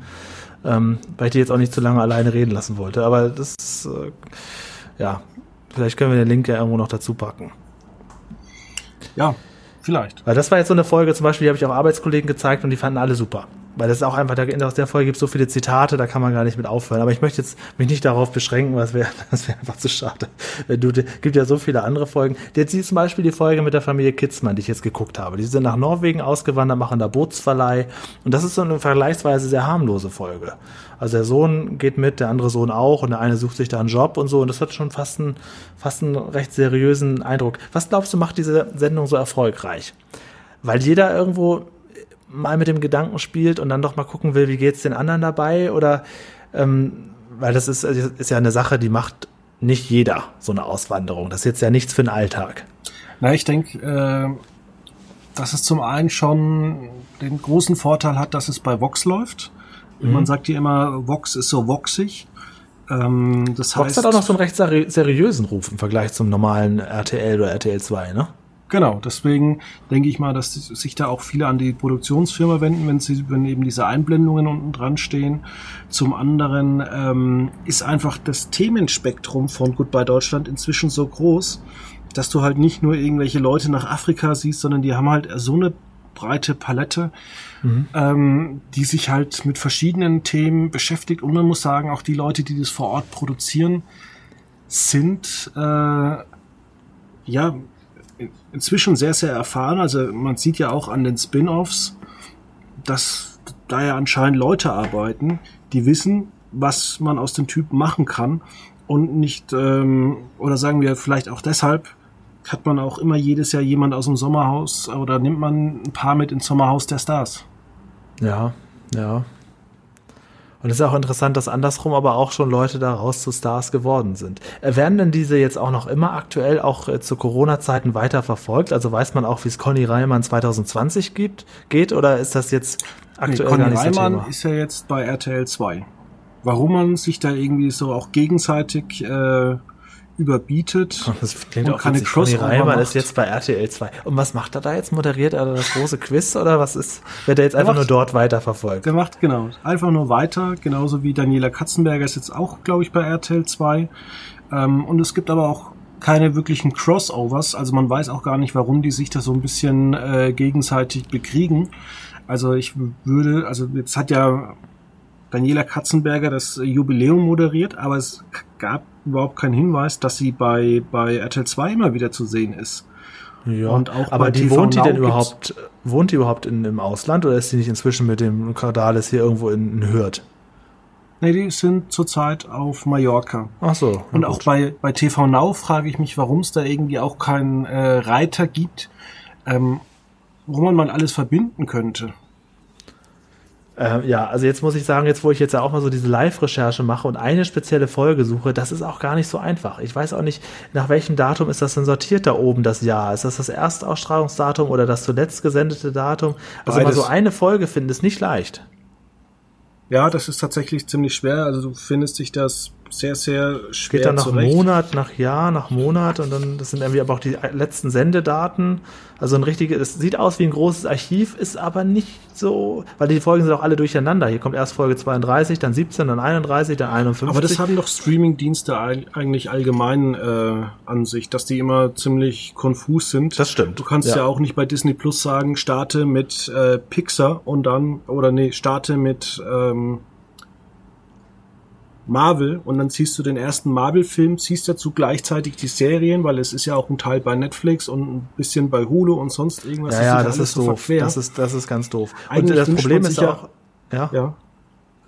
ähm, weil ich die jetzt auch nicht zu lange alleine reden lassen wollte. Aber das, ist, äh, ja, vielleicht können wir den Link ja irgendwo noch dazu packen. Ja, vielleicht. Weil das war jetzt so eine Folge, zum Beispiel, die habe ich auch Arbeitskollegen gezeigt und die fanden alle super. Weil das ist auch einfach, aus der Folge gibt es so viele Zitate, da kann man gar nicht mit aufhören. Aber ich möchte jetzt mich nicht darauf beschränken, weil [LAUGHS] das wäre einfach zu schade. Wenn du, gibt ja so viele andere Folgen. Jetzt zum Beispiel die Folge mit der Familie Kitzmann, die ich jetzt geguckt habe. Die sind nach Norwegen ausgewandert, machen da Bootsverleih. Und das ist so eine vergleichsweise sehr harmlose Folge. Also der Sohn geht mit, der andere Sohn auch und der eine sucht sich da einen Job und so. Und das hat schon fast einen, fast einen recht seriösen Eindruck. Was glaubst du, macht diese Sendung so erfolgreich? Weil jeder irgendwo mal mit dem Gedanken spielt und dann doch mal gucken will, wie geht's den anderen dabei oder ähm, weil das ist, ist ja eine Sache, die macht nicht jeder so eine Auswanderung. Das ist jetzt ja nichts für den Alltag. Na, ich denke, äh, dass es zum einen schon den großen Vorteil hat, dass es bei Vox läuft. Mhm. Man sagt ja immer, Vox ist so voxig. Ähm, das Vox heißt, hat auch noch so einen recht seriösen Ruf im Vergleich zum normalen RTL oder RTL 2, ne? Genau, deswegen denke ich mal, dass sich da auch viele an die Produktionsfirma wenden, wenn sie, wenn eben diese Einblendungen unten dran stehen. Zum anderen ähm, ist einfach das Themenspektrum von Goodbye Deutschland inzwischen so groß, dass du halt nicht nur irgendwelche Leute nach Afrika siehst, sondern die haben halt so eine breite Palette, mhm. ähm, die sich halt mit verschiedenen Themen beschäftigt. Und man muss sagen, auch die Leute, die das vor Ort produzieren, sind äh, ja inzwischen sehr, sehr erfahren. Also man sieht ja auch an den Spin-offs, dass da ja anscheinend Leute arbeiten, die wissen, was man aus dem Typen machen kann und nicht, ähm, oder sagen wir vielleicht auch deshalb, hat man auch immer jedes Jahr jemand aus dem Sommerhaus oder nimmt man ein paar mit ins Sommerhaus der Stars. Ja, ja. Und es ist auch interessant, dass andersrum aber auch schon Leute daraus zu Stars geworden sind. Äh, werden denn diese jetzt auch noch immer aktuell auch äh, zu Corona-Zeiten weiter verfolgt? Also weiß man auch, wie es Conny Reimann 2020 gibt, geht oder ist das jetzt aktuell nee, Conny gar nicht Reimann Thema? ist ja jetzt bei RTL 2. Warum man sich da irgendwie so auch gegenseitig äh, überbietet Das klingt und auch keine Crossover Reimann ist jetzt bei RTL 2. Und was macht er da jetzt? Moderiert er das große Quiz oder was ist? Wird er jetzt einfach macht- nur dort weiterverfolgt? Der macht genau einfach nur weiter, genauso wie Daniela Katzenberger ist jetzt auch, glaube ich, bei RTL 2. Ähm, und es gibt aber auch keine wirklichen Crossovers, also man weiß auch gar nicht, warum die sich da so ein bisschen äh, gegenseitig bekriegen. Also ich würde, also jetzt hat ja Daniela Katzenberger das Jubiläum moderiert, aber es gab überhaupt keinen Hinweis, dass sie bei, bei RTL 2 immer wieder zu sehen ist. Ja, Und auch aber die TV wohnt die Now denn gibt's- überhaupt, wohnt die überhaupt in, im Ausland oder ist die nicht inzwischen mit dem Cordalis hier irgendwo in, in Hürth? Nee, die sind zurzeit auf Mallorca. Ach so. Und auch gut. bei, bei TV Now frage ich mich, warum es da irgendwie auch keinen äh, Reiter gibt, ähm, wo man mal alles verbinden könnte. Ähm, ja, also jetzt muss ich sagen, jetzt wo ich jetzt ja auch mal so diese Live-Recherche mache und eine spezielle Folge suche, das ist auch gar nicht so einfach. Ich weiß auch nicht, nach welchem Datum ist das denn sortiert da oben das Jahr? Ist das das Erstausstrahlungsdatum oder das zuletzt gesendete Datum? Also mal Beides. so eine Folge finden ist nicht leicht. Ja, das ist tatsächlich ziemlich schwer. Also du findest dich das sehr, sehr schwer Geht dann nach zurecht. Monat, nach Jahr, nach Monat und dann, das sind irgendwie aber auch die letzten Sendedaten. Also ein richtiges, es sieht aus wie ein großes Archiv, ist aber nicht so, weil die Folgen sind auch alle durcheinander. Hier kommt erst Folge 32, dann 17, dann 31, dann 51. Aber das haben doch Streaming-Dienste eig- eigentlich allgemein äh, an sich, dass die immer ziemlich konfus sind. Das stimmt, Du kannst ja, ja. auch nicht bei Disney Plus sagen, starte mit äh, Pixar und dann, oder nee, starte mit ähm, Marvel und dann ziehst du den ersten Marvel-Film, ziehst dazu gleichzeitig die Serien, weil es ist ja auch ein Teil bei Netflix und ein bisschen bei Hulu und sonst irgendwas. ja, ja, das alles ist so doof. verquer. Das ist, das ist ganz doof. Eigentlich und das Problem ist ja- auch, ja, ja.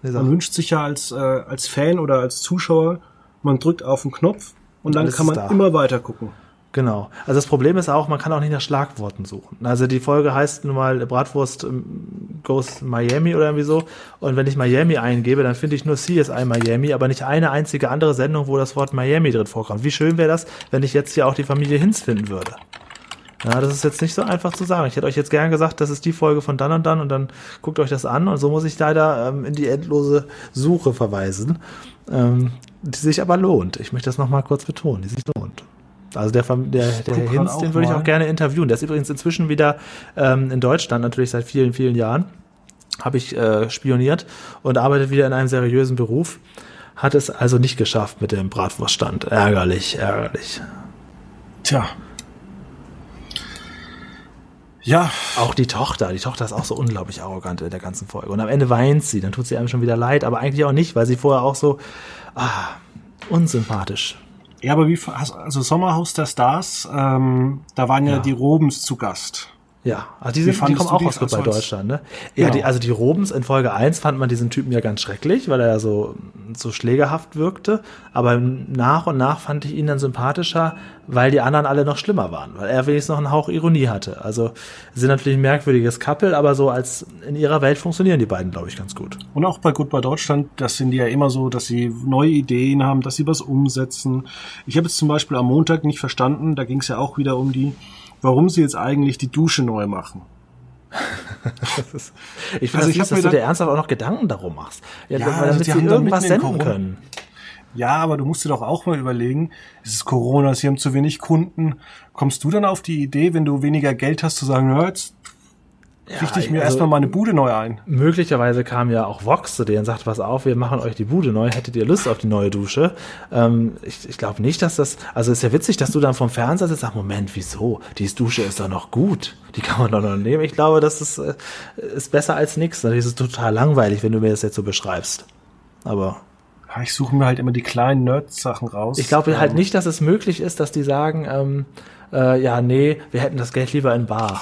nee. Man wünscht sich ja als, äh, als Fan oder als Zuschauer, man drückt auf den Knopf und, dann alles kann man da. immer weiter gucken. Genau. Also das Problem ist auch, man kann auch nicht nach Schlagworten suchen. Also die Folge heißt nun mal Bratwurst ähm, Goes Miami oder irgendwie so. Und wenn ich Miami eingebe, dann finde ich nur CSI Miami, aber nicht eine einzige andere Sendung, wo das Wort Miami drin vorkommt. Wie schön wäre das, wenn ich jetzt hier auch die Familie Hinz finden würde. Ja, das ist jetzt nicht so einfach zu sagen. Ich hätte euch jetzt gern gesagt, das ist die Folge von dann und dann und dann guckt euch das an und so muss ich leider ähm, in die endlose Suche verweisen, ähm, die sich aber lohnt. Ich möchte das nochmal kurz betonen, die sich lohnt. Also der, der, der Herr Hinz, den würde ich auch gerne interviewen. Der ist übrigens inzwischen wieder ähm, in Deutschland, natürlich seit vielen, vielen Jahren. Habe ich äh, spioniert und arbeitet wieder in einem seriösen Beruf. Hat es also nicht geschafft mit dem Bratwurststand. Ärgerlich, ärgerlich. Tja. Ja, Auch die Tochter, die Tochter ist auch so unglaublich arrogant in der ganzen Folge. Und am Ende weint sie, dann tut sie einem schon wieder leid, aber eigentlich auch nicht, weil sie vorher auch so ah, unsympathisch. Ja, aber wie, also Sommerhaus der Stars, ähm, da waren ja, Ja. die Robens zu Gast. Ja, also die, sind, die kommen auch aus bei Deutschland, ne? Ja, Genau. die, also die Robens in Folge 1 fand man diesen Typen ja ganz schrecklich, weil er ja so, so schlägerhaft wirkte. Aber nach und nach fand ich ihn dann sympathischer, weil die anderen alle noch schlimmer waren, weil er wenigstens noch einen Hauch Ironie hatte. Also sind natürlich ein merkwürdiges Couple, aber so als in ihrer Welt funktionieren die beiden, glaube ich, ganz gut. Und auch bei Gut bei Deutschland, das sind die ja immer so, dass sie neue Ideen haben, dass sie was umsetzen. Ich habe jetzt zum Beispiel am Montag nicht verstanden, da ging es ja auch wieder um die, warum sie jetzt eigentlich die Dusche neu machen. Ich finde Also das ich süß, dass du dir ernsthaft auch noch Gedanken darum machst. Ja, Ja, also damit die sie irgendwas senden Corona- können. Ja, aber du musst dir doch auch mal überlegen, es ist Corona, sie haben zu wenig Kunden. Kommst du dann auf die Idee, wenn du weniger Geld hast, zu sagen, na, jetzt richte ich mir also- erstmal meine Bude neu ein? Möglicherweise kam ja auch Vox zu dir und sagt, pass auf, wir machen euch die Bude neu, hättet ihr Lust auf die neue Dusche? Ähm, ich ich glaube nicht, dass das, also ist ja witzig, dass du dann vom Fernseher sitzt, sagst, Moment, wieso? Die Dusche ist doch noch gut. Die kann man doch noch nehmen. Ich glaube, das ist, äh, ist besser als nichts. Natürlich ist total langweilig, wenn du mir das jetzt so beschreibst. Aber Ja, Ich suche mir halt immer die kleinen Nerd-Sachen raus. ich glaube halt Ähm, nicht, dass es möglich ist, dass die sagen, ähm, äh, ja, nee, wir hätten das Geld lieber in Bar.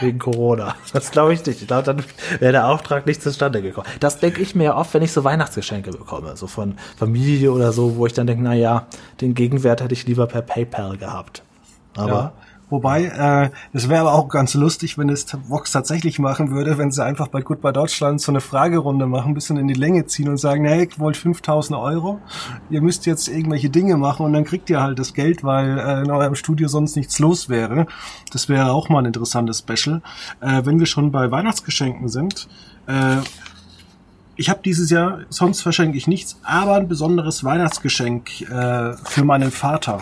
Wegen Corona. Das glaube ich nicht. Ich glaube, dann wäre der Auftrag nicht zustande gekommen. Das denke ich mir oft, wenn ich so Weihnachtsgeschenke bekomme, so von Familie oder so, wo ich dann denke, na ja, den Gegenwert hätte ich lieber per PayPal gehabt. Aber Ja. Wobei, äh, es wäre aber auch ganz lustig, wenn es Vox tatsächlich machen würde, wenn sie einfach bei Goodbye Deutschland so eine Fragerunde machen, ein bisschen in die Länge ziehen und sagen, hey, ich wollt 5000 Euro, ihr müsst jetzt irgendwelche Dinge machen und dann kriegt ihr halt das Geld, weil äh, in eurem Studio sonst nichts los wäre. Das wäre auch mal ein interessantes Special. Äh, wenn wir schon bei Weihnachtsgeschenken sind, äh, ich habe dieses Jahr, sonst verschenke ich nichts, aber ein besonderes Weihnachtsgeschenk äh, für meinen Vater.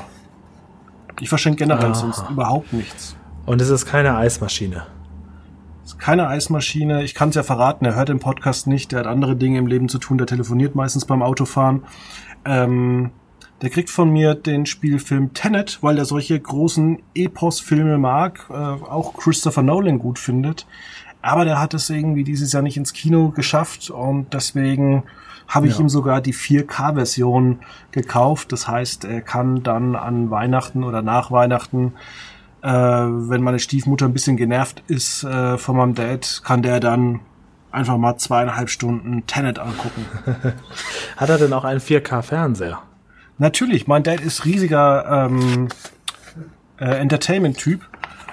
Ich verschenke generell ah. sonst überhaupt nichts. Und es ist keine Eismaschine. Es ist keine Eismaschine. Ich kann es ja verraten, er hört den Podcast nicht, der hat andere Dinge im Leben zu tun, der telefoniert meistens beim Autofahren. Ähm, der kriegt von mir den Spielfilm Tenet, weil er solche großen Epos-Filme mag, äh, auch Christopher Nolan gut findet. Aber der hat es irgendwie dieses Jahr nicht ins Kino geschafft und deswegen habe ich ja. ihm sogar die 4K-Version gekauft. Das heißt, er kann dann an Weihnachten oder nach Weihnachten, äh, wenn meine Stiefmutter ein bisschen genervt ist äh, von meinem Dad, kann der dann einfach mal zweieinhalb Stunden Tenet angucken. [LAUGHS] Hat er denn auch einen 4K-Fernseher? Natürlich, mein Dad ist riesiger ähm, äh, Entertainment-Typ.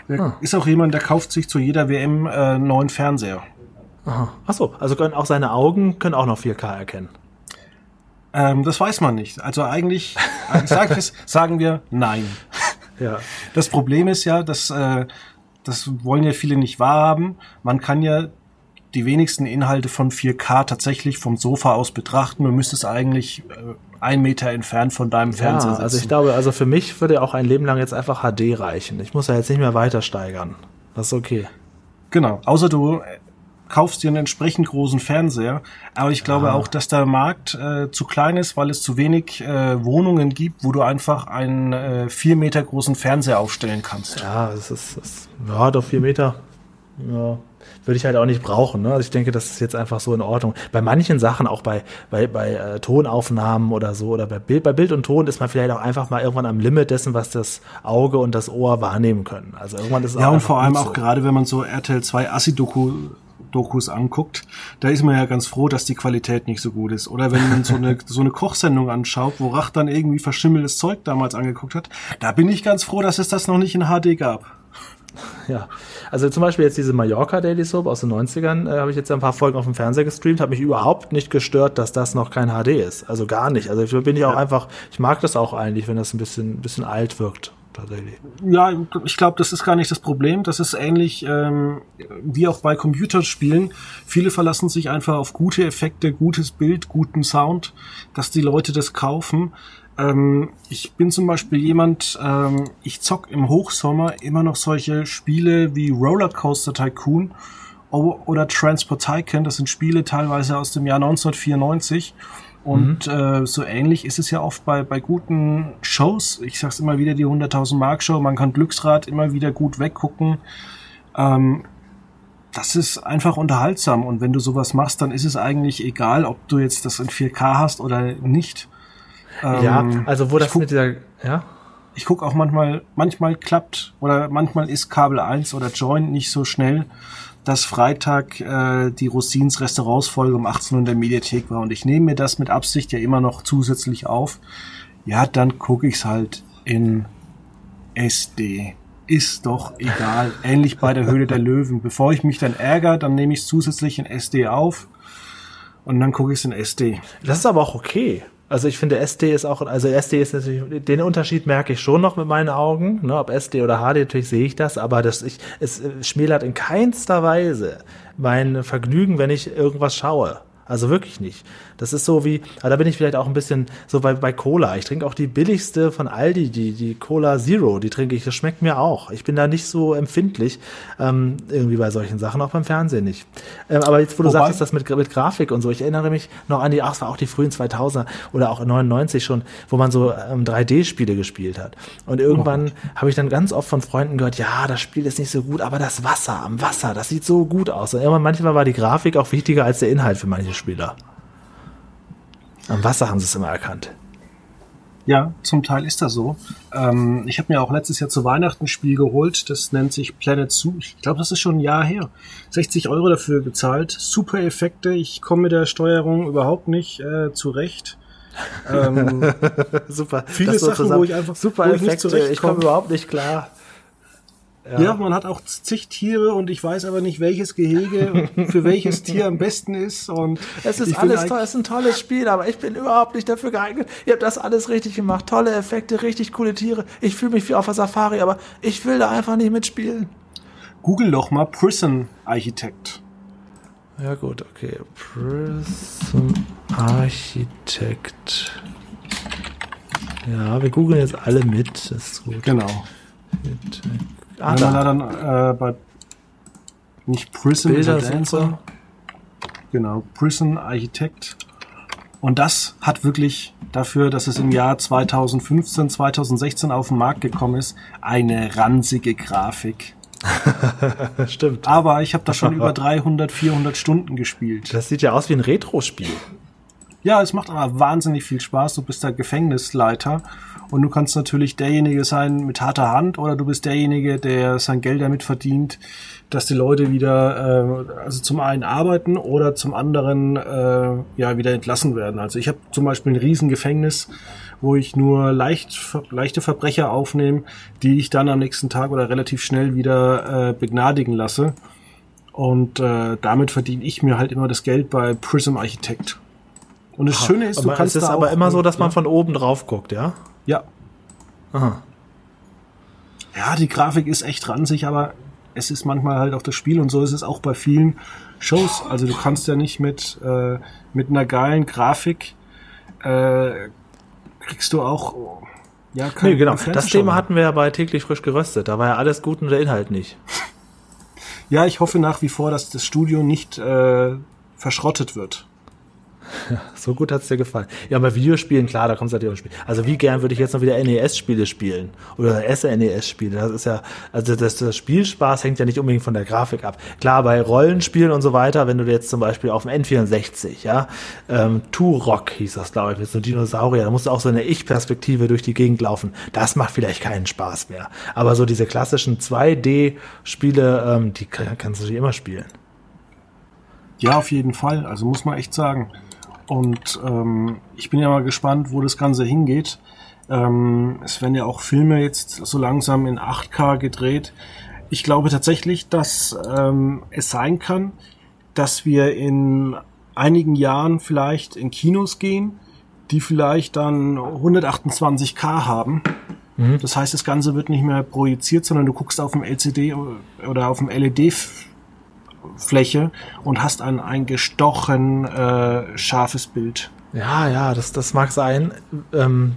Ah. Ist auch jemand, der kauft sich zu jeder WM äh, neuen Fernseher. Aha. Achso, also können auch seine Augen können auch noch 4K erkennen. Ähm, das weiß man nicht. Also eigentlich sag es, sagen wir nein. [LAUGHS] Ja. Das Problem ist ja, dass äh, das wollen ja viele nicht wahrhaben. Man kann ja die wenigsten Inhalte von 4K tatsächlich vom Sofa aus betrachten. Du müsstest eigentlich äh, ein Meter entfernt von deinem Fernseher sitzen. Also ich glaube, also für mich würde auch ein Leben lang jetzt einfach HD reichen. Ich muss ja jetzt nicht mehr weiter steigern. Das ist okay. Genau. Außer du kaufst dir einen entsprechend großen Fernseher. Aber ich glaube ah. auch, dass der Markt äh, zu klein ist, weil es zu wenig äh, Wohnungen gibt, wo du einfach einen äh, vier Meter großen Fernseher aufstellen kannst. Ja, das ist, das, ja, doch vier Meter. Ja, würde ich halt auch nicht brauchen. Ne? Also ich denke, das ist jetzt einfach so in Ordnung. Bei manchen Sachen, auch bei, bei, bei äh, Tonaufnahmen oder so, oder bei Bild, bei Bild und Ton ist man vielleicht auch einfach mal irgendwann am Limit dessen, was das Auge und das Ohr wahrnehmen können. Also irgendwann ist es Ja, und vor allem so. auch gerade, wenn man so RTL 2 Assi-Doku Dokus anguckt, da ist man ja ganz froh, dass die Qualität nicht so gut ist. Oder wenn man so eine, so eine Kochsendung anschaut, wo Rach dann irgendwie verschimmeltes Zeug damals angeguckt hat, da bin ich ganz froh, dass es das noch nicht in HD gab. Ja, also zum Beispiel jetzt diese Mallorca Daily Soap aus den 90ern, äh, habe ich jetzt ein paar Folgen auf dem Fernseher gestreamt, hat mich überhaupt nicht gestört, dass das noch kein HD ist. Also gar nicht. Also ich bin ich auch ja. einfach, ich mag das auch eigentlich, wenn das ein bisschen, ein bisschen alt wirkt. Tatsächlich. Ja, ich glaube, das ist gar nicht das Problem. Das ist ähnlich ähm, wie auch bei Computerspielen. Viele verlassen sich einfach auf gute Effekte, gutes Bild, guten Sound, dass die Leute das kaufen. Ähm, ich bin zum Beispiel jemand, ähm, ich zock im Hochsommer immer noch solche Spiele wie Rollercoaster Tycoon oder Transport Tycoon. Das sind Spiele teilweise aus dem Jahr 1994. Und mhm. äh, so ähnlich ist es ja oft bei, bei guten Shows. Ich sag's immer wieder, die 100.000 Mark Show. Man kann Glücksrad immer wieder gut weggucken. Ähm, das ist einfach unterhaltsam. Und wenn du sowas machst, dann ist es eigentlich egal, ob du jetzt das in 4K hast oder nicht. Ähm, ja, also wo das mit dieser, ja? Ich guck auch manchmal, manchmal klappt oder manchmal ist Kabel 1 oder Join nicht so schnell, dass Freitag äh, die Rosins Restaurantsfolge um 18 Uhr in der Mediathek war und ich nehme mir das mit Absicht ja immer noch zusätzlich auf. Ja, dann gucke ich's halt in SD. Ist doch egal. Ähnlich bei der Höhle der Löwen. Bevor ich mich dann ärgere, dann nehme ich es zusätzlich in SD auf und dann gucke ich es in SD. Das ist aber auch okay. Also ich finde SD ist auch, also SD ist natürlich, den Unterschied merke ich schon noch mit meinen Augen, ne, ob SD oder HD, natürlich sehe ich das, aber das, ich, es schmälert in keinster Weise mein Vergnügen, wenn ich irgendwas schaue. Also wirklich nicht. Das ist so wie, aber da bin ich vielleicht auch ein bisschen so bei, bei Cola. Ich trinke auch die billigste von Aldi, die, die Cola Zero, die trinke ich, das schmeckt mir auch. Ich bin da nicht so empfindlich, ähm, irgendwie bei solchen Sachen, auch beim Fernsehen nicht. Ähm, aber jetzt, wo du Wobei? sagst, das mit, mit Grafik und so, ich erinnere mich noch an die, ach, es war auch die frühen 2000er oder auch 99 schon, wo man so ähm, 3D-Spiele gespielt hat. Und irgendwann oh. habe ich dann ganz oft von Freunden gehört, ja, das Spiel ist nicht so gut, aber das Wasser am Wasser, das sieht so gut aus. Und irgendwann manchmal war die Grafik auch wichtiger als der Inhalt für manche Spieler. Am Wasser haben sie es immer erkannt. Ja, zum Teil ist das so. Ähm, ich habe mir auch letztes Jahr zu Weihnachten ein Spiel geholt, das nennt sich Planet Zoo. Ich glaube, das ist schon ein Jahr her. 60 Euro dafür gezahlt. Super Effekte. Ich komme mit der Steuerung überhaupt nicht äh, zurecht. Ähm, [LAUGHS] super. Viele Sachen, wo ich einfach super wo ich Effekte. Ich komme überhaupt nicht klar. Ja. ja. man hat auch zig Tiere und ich weiß aber nicht, welches Gehege [LAUGHS] für welches Tier am besten ist. Und es ist alles toll, es ist ein tolles Spiel, aber ich bin überhaupt nicht dafür geeignet. Ihr habt das alles richtig gemacht, tolle Effekte, richtig coole Tiere. Ich fühle mich wie auf der Safari, aber ich will da einfach nicht mitspielen. Google doch mal Prison Architect. Ja gut, okay. Prism Architect. Ja, wir googeln jetzt alle mit. Das ist gut. Genau. Ah, Wenn man da dann äh, bei nicht Prison Dancer. Genau, Prison Architect. Und das hat wirklich dafür, dass es im Jahr 2015, 2016 auf den Markt gekommen ist, eine ranzige Grafik. [LAUGHS] Stimmt. Aber ich habe da schon über [LAUGHS] 300, 400 Stunden gespielt. Das sieht ja aus wie ein Retro-Spiel. Ja, es macht aber wahnsinnig viel Spaß. Du bist der Gefängnisleiter und du kannst natürlich derjenige sein mit harter Hand oder du bist derjenige, der sein Geld damit verdient, dass die Leute wieder, äh, also zum einen arbeiten oder zum anderen äh, ja wieder entlassen werden. Also ich habe zum Beispiel ein Riesengefängnis, wo ich nur leicht, leichte Verbrecher aufnehme, die ich dann am nächsten Tag oder relativ schnell wieder äh, begnadigen lasse. Und äh, damit verdiene ich mir halt immer das Geld bei Prism Architect. Und das Aha, Schöne ist, du kannst es ist aber immer so, dass man von oben drauf guckt, ja? Ja. Aha. Ja, die Grafik ist echt ranzig, aber es ist manchmal halt auch das Spiel und so ist es auch bei vielen Shows. Also du kannst ja nicht mit, äh, mit einer geilen Grafik äh, kriegst du auch ja kein, nee, genau. Das Thema hatten wir ja bei täglich frisch geröstet. Da war ja alles gut und der Inhalt nicht. ja, ich hoffe nach wie vor, dass das Studio nicht äh, verschrottet wird. [LAUGHS] so gut hat's dir gefallen. Ja, bei Videospielen, klar, da kommt es natürlich auch Spiel. Also wie gern würde ich jetzt noch wieder NES-Spiele spielen? Oder SNES-Spiele? Das ist ja, also das, das Spielspaß hängt ja nicht unbedingt von der Grafik ab. Klar, bei Rollenspielen und so weiter, wenn du jetzt zum Beispiel auf dem N64, ja, ähm, Turok hieß das, glaube ich, mit so Dinosaurier, da musst du auch so eine Ich-Perspektive durch die Gegend laufen. Das macht vielleicht keinen Spaß mehr. Aber so diese klassischen 2D-Spiele, ähm, die kann, kannst du die immer spielen. Ja, auf jeden Fall. Also muss man echt sagen. Und ähm, ich bin ja mal gespannt, wo das Ganze hingeht. Ähm, es werden ja auch Filme jetzt so langsam in 8K gedreht. Ich glaube tatsächlich, dass ähm, es sein kann, dass wir in einigen Jahren vielleicht in Kinos gehen, die vielleicht dann 128K haben. Mhm. Das heißt, das Ganze wird nicht mehr projiziert, sondern du guckst auf dem LCD oder auf dem LED Fläche und hast ein, ein gestochen äh, scharfes Bild. Ja, ja, das, das mag sein. Ähm,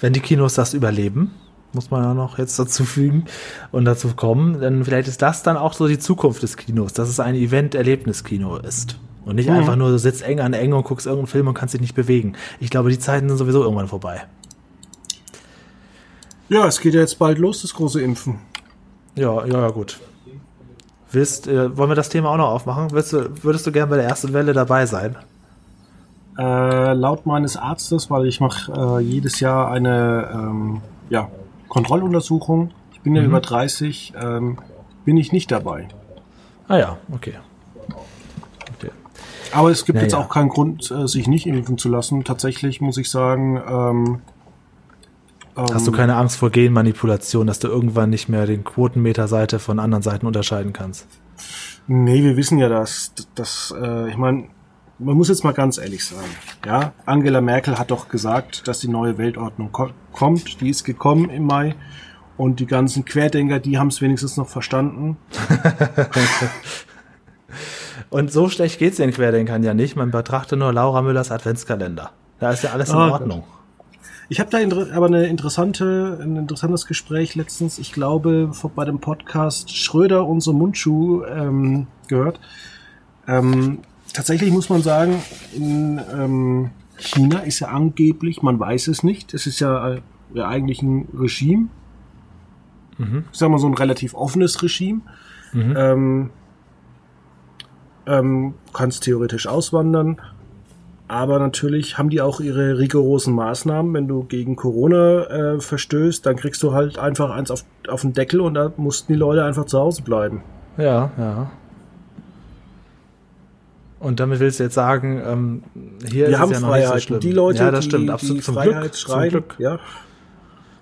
wenn die Kinos das überleben, muss man ja noch jetzt dazu fügen und dazu kommen, dann vielleicht ist das dann auch so die Zukunft des Kinos, dass es ein Event-Erlebnis-Kino ist. Und nicht mhm. einfach nur, du sitzt eng an eng und guckst irgendeinen Film und kannst dich nicht bewegen. Ich glaube, die Zeiten sind sowieso irgendwann vorbei. Ja, es geht ja jetzt bald los, das große Impfen. Ja, ja, ja, gut. Willst, äh, wollen wir das Thema auch noch aufmachen? Würdest du, würdest du gerne bei der ersten Welle dabei sein? Äh, laut meines Arztes, weil ich mache äh, jedes Jahr eine ähm, ja, Kontrolluntersuchung. Ich bin ja mhm. über 30, ähm, bin ich nicht dabei. Ah ja, okay. okay. Aber es gibt naja. jetzt auch keinen Grund, äh, sich nicht impfen zu lassen. Tatsächlich muss ich sagen, ähm, Hast du ähm, keine Angst vor Genmanipulation, dass du irgendwann nicht mehr den Quotenmeter-Seite von anderen Seiten unterscheiden kannst? Nee, wir wissen ja, dass, dass äh, ich meine, man muss jetzt mal ganz ehrlich sagen, ja, Angela Merkel hat doch gesagt, dass die neue Weltordnung ko kommt, die ist gekommen im Mai und die ganzen Querdenker, die haben es wenigstens noch verstanden. [LAUGHS] und so schlecht geht's den Querdenkern ja nicht, man betrachte nur Laura Müllers Adventskalender. Da ist ja alles in oh, Ordnung. Gott. Ich habe da aber eine interessante, ein interessantes Gespräch letztens, ich glaube, bei dem Podcast Schröder und so Mundschuh ähm, gehört. Ähm, tatsächlich muss man sagen, in ähm, China ist ja angeblich, man weiß es nicht, es ist ja, ja eigentlich ein Regime, mhm. ich sag mal so ein relativ offenes Regime. Mhm. Ähm, ähm, kannst theoretisch auswandern, aber natürlich haben die auch ihre rigorosen Maßnahmen. Wenn du gegen Corona äh, verstößt, dann kriegst du halt einfach eins auf, auf den Deckel und da mussten die Leute einfach zu Hause bleiben. Ja, ja. Und damit willst du jetzt sagen, ähm, hier Wir ist haben es ja noch Freiheit. So die Leute, ja, das stimmt, die, absolut, die zum Freiheit Glück, schreiben, zum Glück. ja.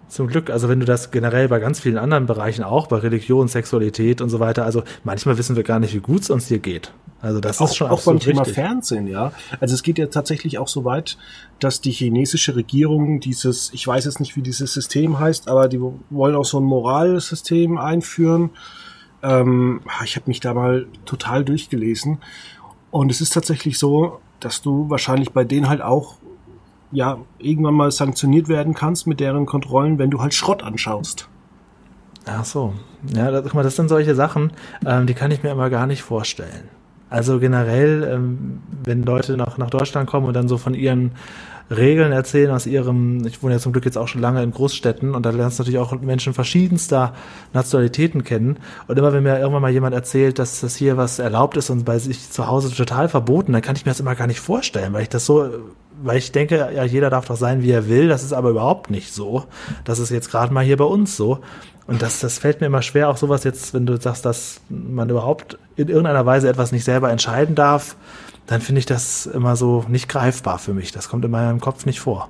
Zum Glück, also wenn du das generell bei ganz vielen anderen Bereichen auch, bei Religion, Sexualität und so weiter, also manchmal wissen wir gar nicht, wie gut es uns hier geht. Also das auch, ist schon auch beim Thema richtig. Fernsehen, ja. Also es geht ja tatsächlich auch so weit, dass die chinesische Regierung dieses, ich weiß jetzt nicht, wie dieses System heißt, aber die wollen auch so ein Moralsystem einführen. Ähm, ich habe mich da mal total durchgelesen und es ist tatsächlich so, dass du wahrscheinlich bei denen halt auch ja irgendwann mal sanktioniert werden kannst mit deren Kontrollen, wenn du halt Schrott anschaust. Ach so. Ja, das, guck mal, das sind solche Sachen, ähm, die kann ich mir immer gar nicht vorstellen. Also generell, ähm, wenn Leute nach, nach Deutschland kommen und dann so von ihren Regeln erzählen aus ihrem, ich wohne ja zum Glück jetzt auch schon lange in Großstädten und da lernst du natürlich auch Menschen verschiedenster Nationalitäten kennen. Und immer wenn mir irgendwann mal jemand erzählt, dass das hier was erlaubt ist und bei sich zu Hause total verboten, dann kann ich mir das immer gar nicht vorstellen, weil ich das so, weil ich denke, ja, jeder darf doch sein, wie er will. Das ist aber überhaupt nicht so. Das ist jetzt gerade mal hier bei uns so. Und das, das fällt mir immer schwer, auch sowas jetzt, wenn du sagst, dass man überhaupt in irgendeiner Weise etwas nicht selber entscheiden darf, dann finde ich das immer so nicht greifbar für mich. Das kommt in meinem Kopf nicht vor.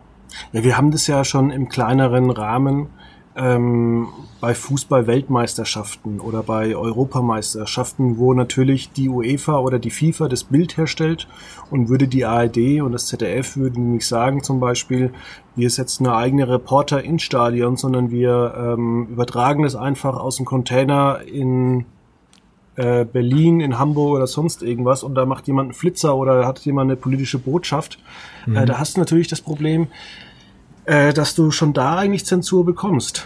Ja, wir haben das ja schon im kleineren Rahmen ähm, bei Fußball-Weltmeisterschaften oder bei Europameisterschaften, wo natürlich die UEFA oder die FIFA das Bild herstellt und würde die ARD und das ZDF würden nicht sagen zum Beispiel, wir setzen eine eigene Reporter ins Stadion, sondern wir ähm, übertragen es einfach aus dem Container in äh, Berlin, in Hamburg oder sonst irgendwas und da macht jemand einen Flitzer oder hat jemand eine politische Botschaft. Mhm. Äh, da hast du natürlich das Problem, äh, dass du schon da eigentlich Zensur bekommst.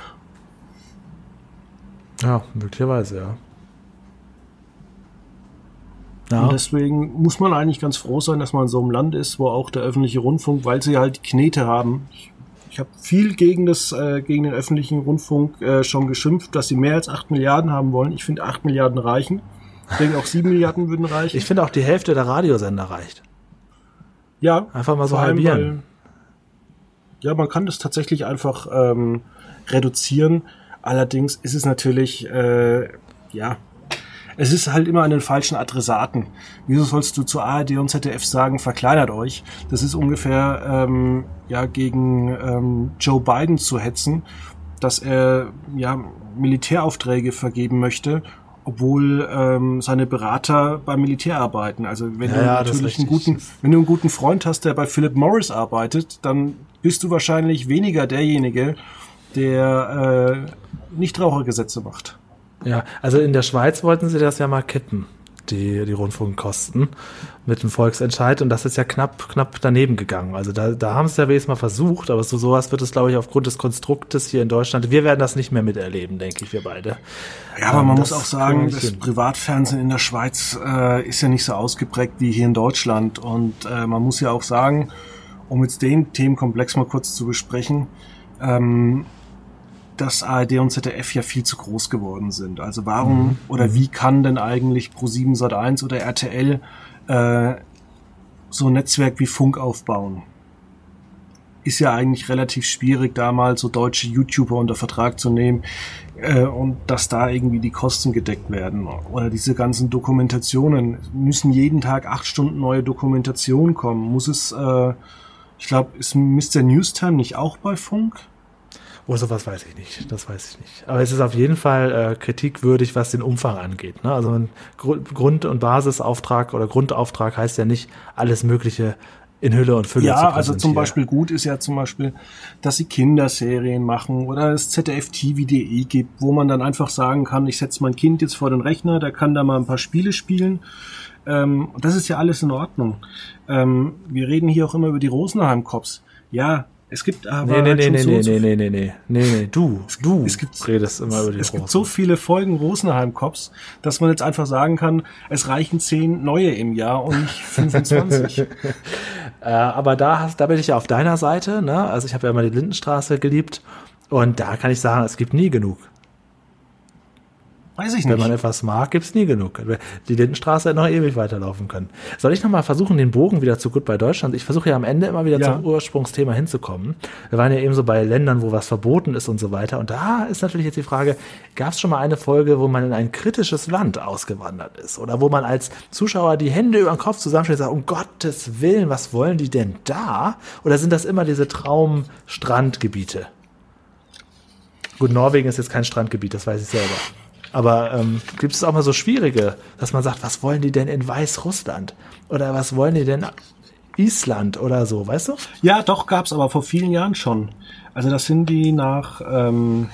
Ja, möglicherweise, ja. Ja. Und deswegen muss man eigentlich ganz froh sein, dass man in so einem Land ist, wo auch der öffentliche Rundfunk, weil sie halt Knete haben. Ich, ich habe viel gegen das, äh, gegen den öffentlichen Rundfunk äh, schon geschimpft, dass sie mehr als 8 Milliarden haben wollen. Ich finde 8 Milliarden reichen. Ich denke auch 7 Milliarden würden reichen. Ich finde auch die Hälfte der Radiosender reicht. Ja. Einfach mal so halbieren. Ja, man kann das tatsächlich einfach ähm, reduzieren. Allerdings ist es natürlich, äh, ja, es ist halt immer an den falschen Adressaten. Wieso sollst du zu ARD und ZDF sagen, verkleinert euch? Das ist ungefähr ähm, ja gegen ähm, Joe Biden zu hetzen, dass er ja Militäraufträge vergeben möchte, obwohl ähm, seine Berater beim Militär arbeiten. Also wenn ja, du natürlich einen guten, wenn du einen guten Freund hast, der bei Philip Morris arbeitet, dann bist du wahrscheinlich weniger derjenige, der äh, Nichtrauchergesetze macht. Ja, also in der Schweiz wollten sie das ja mal kippen, die, die Rundfunkkosten mit dem Volksentscheid und das ist ja knapp, knapp daneben gegangen. Also da, da haben sie ja wenigstens mal versucht, aber so sowas wird es, glaube ich, aufgrund des Konstruktes hier in Deutschland, wir werden das nicht mehr miterleben, denke ich, wir beide. Ja, aber ähm, man muss auch sagen, das hin. Privatfernsehen in der Schweiz äh, ist ja nicht so ausgeprägt wie hier in Deutschland und äh, man muss ja auch sagen, um jetzt den Themenkomplex mal kurz zu besprechen, ähm, dass ARD und ZDF ja viel zu groß geworden sind. Also warum mhm. oder wie kann denn eigentlich Pro7 Sat1 oder RTL äh, so ein Netzwerk wie Funk aufbauen? Ist ja eigentlich relativ schwierig, da mal so deutsche YouTuber unter Vertrag zu nehmen äh, und dass da irgendwie die Kosten gedeckt werden. Oder diese ganzen Dokumentationen. Müssen jeden Tag acht Stunden neue Dokumentationen kommen? Muss es, äh, ich glaube, ist Mr. Newstime nicht auch bei Funk? Oh, sowas weiß ich nicht. Das weiß ich nicht. Aber es ist auf jeden Fall äh, kritikwürdig, was den Umfang angeht. Ne? Also ein Grund- und Basisauftrag oder Grundauftrag heißt ja nicht alles Mögliche in Hülle und Fülle ja, also zum Beispiel gut ist ja zum Beispiel, dass sie Kinderserien machen oder es ZDF-TV.de gibt, wo man dann einfach sagen kann, ich setze mein Kind jetzt vor den Rechner, der kann da mal ein paar Spiele spielen. Ähm, das ist ja alles in Ordnung. Ähm, wir reden hier auch immer über die Rosenheim-Cops. Ja, es gibt aber. Nee, nee, nee, nee, so nee, nee, nee, nee, nee, nee, nee, du, du es gibt, redest immer über die Es gibt so viele Folgen Rosenheim-Cops, dass man jetzt einfach sagen kann, es reichen zehn neue im Jahr und nicht [LAUGHS] 25. äh, aber da, hast, da bin ich ja auf deiner Seite, ne? Also ich habe ja immer die Lindenstraße geliebt und da kann ich sagen, es gibt nie genug. Weiß ich nicht. Wenn man etwas mag, gibt's nie genug. Die Lindenstraße hätte noch ewig weiterlaufen können. Soll ich nochmal versuchen, den Bogen wieder zu gut bei Deutschland? Ich versuche ja am Ende immer wieder ja. zum Ursprungsthema hinzukommen. Wir waren ja eben so bei Ländern, wo was verboten ist und so weiter. Und da ist natürlich jetzt die Frage, gab es schon mal eine Folge, wo man in ein kritisches Land ausgewandert ist? Oder wo man als Zuschauer die Hände über den Kopf zusammenstellt und sagt, um Gottes Willen, was wollen die denn da? Oder sind das immer diese Traumstrandgebiete? Gut, Norwegen ist jetzt kein Strandgebiet, das weiß ich selber. Aber ähm, gibt es auch mal so schwierige, dass man sagt, was wollen die denn in Weißrussland? Oder was wollen die denn Island oder so, weißt du? Ja, doch, gab's aber vor vielen Jahren schon. Also das sind die nach ähm,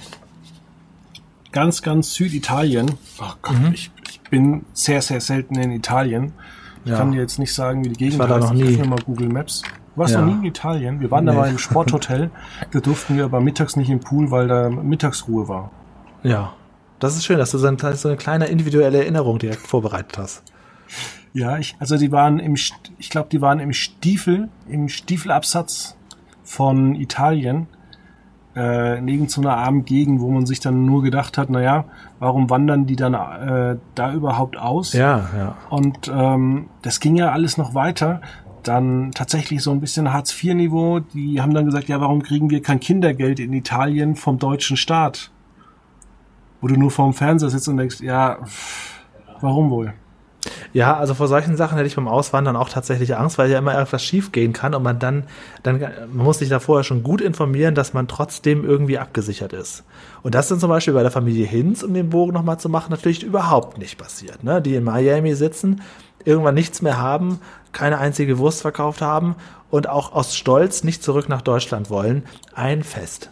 ganz, ganz Süditalien. Oh Gott, mhm. ich, ich bin sehr, sehr selten in Italien. Ich ja. kann dir jetzt nicht sagen, wie die Gegend ich war da noch nie. Ich mal Google Maps. Du warst ja. noch nie in Italien. Wir waren nee. da mal im Sporthotel. [LAUGHS] Da durften wir aber mittags nicht im Pool, weil da Mittagsruhe war. Ja. Das ist schön, dass du so eine, so eine kleine individuelle Erinnerung direkt vorbereitet hast. Ja, ich, also die waren im, ich glaube, die waren im Stiefel, im Stiefelabsatz von Italien, äh, neben so einer armen Gegend, wo man sich dann nur gedacht hat, naja, warum wandern die dann äh, da überhaupt aus? Ja, ja. Und ähm, das ging ja alles noch weiter. Dann tatsächlich so ein bisschen Hartz-IV-Niveau. Die haben dann gesagt, ja, warum kriegen wir kein Kindergeld in Italien vom deutschen Staat? Wo du nur vorm Fernseher sitzt und denkst, ja, warum wohl? Ja, also vor solchen Sachen hätte ich beim Auswandern auch tatsächlich Angst, weil ja immer etwas schief gehen kann und man dann, dann man muss sich da vorher schon gut informieren, dass man trotzdem irgendwie abgesichert ist. Und das ist zum Beispiel bei der Familie Hinz, um den Bogen nochmal zu machen, natürlich überhaupt nicht passiert. Ne? Die in Miami sitzen, irgendwann nichts mehr haben, keine einzige Wurst verkauft haben und auch aus Stolz nicht zurück nach Deutschland wollen. Ein Fest.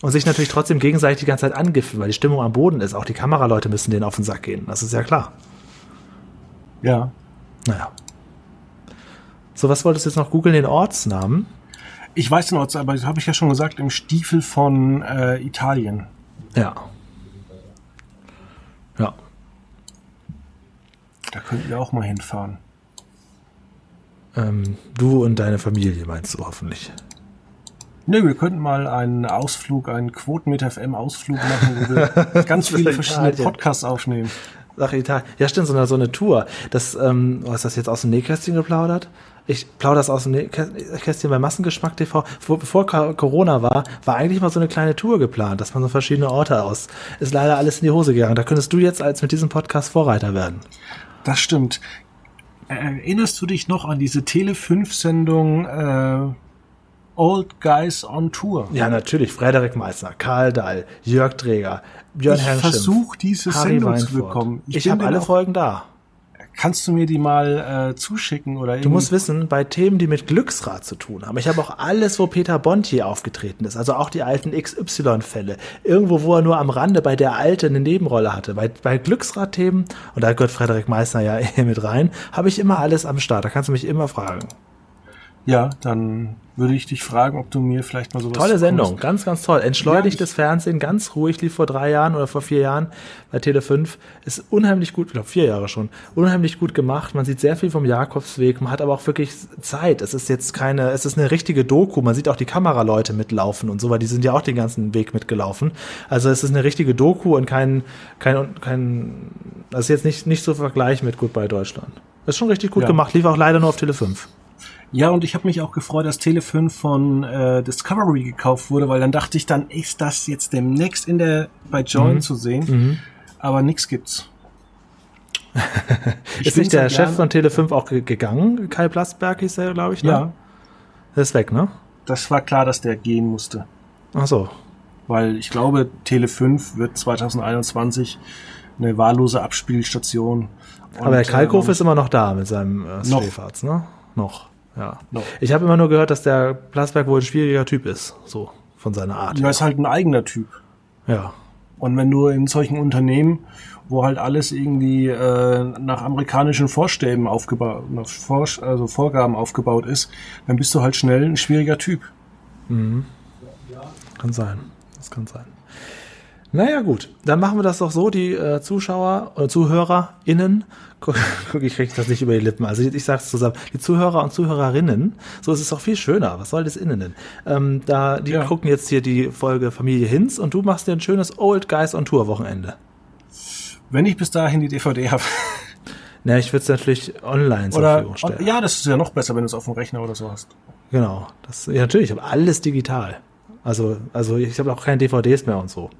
Und sich natürlich trotzdem gegenseitig die ganze Zeit angiften, weil die Stimmung am Boden ist. Auch die Kameraleute müssen denen auf den Sack gehen. Das ist ja klar. Ja. Naja. So, was wolltest du jetzt noch googeln? Den Ortsnamen? Ich weiß den Ortsnamen, aber das habe ich ja schon gesagt, im Stiefel von äh, Italien. Ja. Ja. Da könnten wir auch mal hinfahren. Ähm, du und deine Familie meinst du hoffentlich. Nö, wir könnten mal einen Ausflug, einen Quotenmeter FM Ausflug machen, wo wir [LAUGHS] ganz viele verschiedene Podcasts aufnehmen. Sache Italien. Ja, stimmt, so eine, so eine Tour. Das, ähm, was ist das jetzt aus dem Nähkästchen geplaudert? Ich plaudere das aus dem Nähkästchen bei Massengeschmack TV. Bevor Corona war, war eigentlich mal so eine kleine Tour geplant, dass man so verschiedene Orte aus. Ist leider alles in die Hose gegangen. Da könntest du jetzt als mit diesem Podcast Vorreiter werden. Das stimmt. Erinnerst du dich noch an diese Tele 5 Sendung äh, Old Guys on Tour? Ja, natürlich. Frederik Meissner, Karl Dahl, Jörg Träger, Björn Ich versuche diese Harry Sendung Weinfurt. zu bekommen. Ich, ich habe alle Folgen da. Kannst du mir die mal äh, zuschicken oder Du musst wissen, bei Themen, die mit Glücksrad zu tun haben. Ich habe auch alles, wo Peter Bond hier aufgetreten ist, also auch die alten XY-Fälle. Irgendwo, wo er nur am Rande bei der Alte eine Nebenrolle hatte. Bei, bei Glücksrad-Themen, und da gehört Frederik Meissner ja [LAUGHS] mit rein, habe ich immer alles am Start. Da kannst du mich immer fragen. Ja, dann würde ich dich fragen, ob du mir vielleicht mal sowas. Tolle Sendung, kommst. ganz, ganz toll. Entschleunigtes ja, Fernsehen, ganz ruhig, lief vor drei Jahren oder vor vier Jahren bei Tele 5. Ist unheimlich gut, ich glaube vier Jahre schon, unheimlich gut gemacht. Man sieht sehr viel vom Jakobsweg, man hat aber auch wirklich Zeit. Es ist jetzt keine, es ist eine richtige Doku. Man sieht auch die Kameraleute mitlaufen und so, weil die sind ja auch den ganzen Weg mitgelaufen. Also es ist eine richtige Doku und kein, kein, kein, das ist jetzt nicht, nicht so Vergleich mit Goodbye Deutschland. ist schon richtig gut ja. gemacht, lief auch leider nur auf Tele 5. Ja, und ich habe mich auch gefreut, dass Tele5 von äh, Discovery gekauft wurde, weil dann dachte ich, dann ist das jetzt demnächst in der bei Join mhm. zu sehen. Mhm. Aber nix gibt's. [LAUGHS] ist nicht der Chef von Tele5 auch gegangen? Kai Plastberg hieß er, glaube ich, ne? Ja. Der ist weg, ne? Das war klar, dass der gehen musste. Ach so. Weil ich glaube, Tele5 wird 2021 eine wahllose Abspielstation. Aber der Kalkhof ähm, ist immer noch da mit seinem äh, Schläferz, ne? Noch. Ja. No. Ich habe immer nur gehört, dass der Plasberg wohl ein schwieriger Typ ist, so von seiner Art. Er ist halt ein eigener Typ. Ja. Und wenn du in solchen Unternehmen, wo halt alles irgendwie äh, nach amerikanischen Vorstäben aufgebaut, nach Vor also Vorgaben aufgebaut ist, dann bist du halt schnell ein schwieriger Typ. Mhm. Kann sein. Das kann sein. Naja, gut. Dann machen wir das doch so, die äh, Zuschauer oder ZuhörerInnen, [LAUGHS] guck, guck, ich kriege das nicht über die Lippen, also ich, ich sage es zusammen, die Zuhörer und Zuhörerinnen, so ist es doch viel schöner, was soll das innen denn? Ähm, da, die ja. gucken jetzt hier die Folge Familie Hinz und du machst dir ein schönes Old Guys on Tour Wochenende. Wenn ich bis dahin die DVD habe. [LAUGHS] Na, ich würde es natürlich online zur Verfügung stellen. Ja, das ist ja noch besser, wenn du es auf dem Rechner oder so hast. Genau. Das, ja, natürlich, ich habe alles digital. Also, also ich habe auch keine DVDs mehr und so.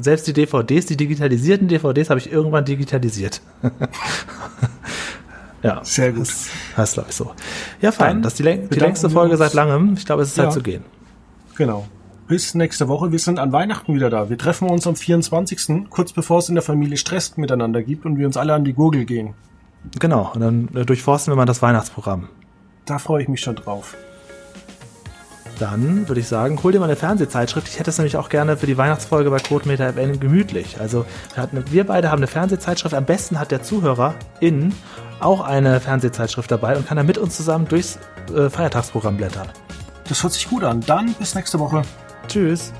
Selbst die DVDs, die digitalisierten DVDs, habe ich irgendwann digitalisiert. [LAUGHS] ja. Sehr gut. Das heißt, glaube ich, so. Ja, fein. Dann das ist die, die längste Folge seit langem. Ich glaube, es ist ja. Zeit zu gehen. Genau. bis nächste Woche. Wir sind an Weihnachten wieder da. Wir treffen uns am 24. kurz bevor es in der Familie Stress miteinander gibt und wir uns alle an die Gurgel gehen. Genau, und dann äh, durchforsten wir mal das Weihnachtsprogramm. Da freue ich mich schon drauf. Dann würde ich sagen, hol dir mal eine Fernsehzeitschrift. Ich hätte es nämlich auch gerne für die Weihnachtsfolge bei Codemeter FN gemütlich. Also wir, beide haben eine Fernsehzeitschrift. Am besten hat der Zuhörer in auch eine Fernsehzeitschrift dabei und kann dann mit uns zusammen durchs äh, Feiertagsprogramm blättern. Das hört sich gut an. Dann bis nächste Woche. Tschüss.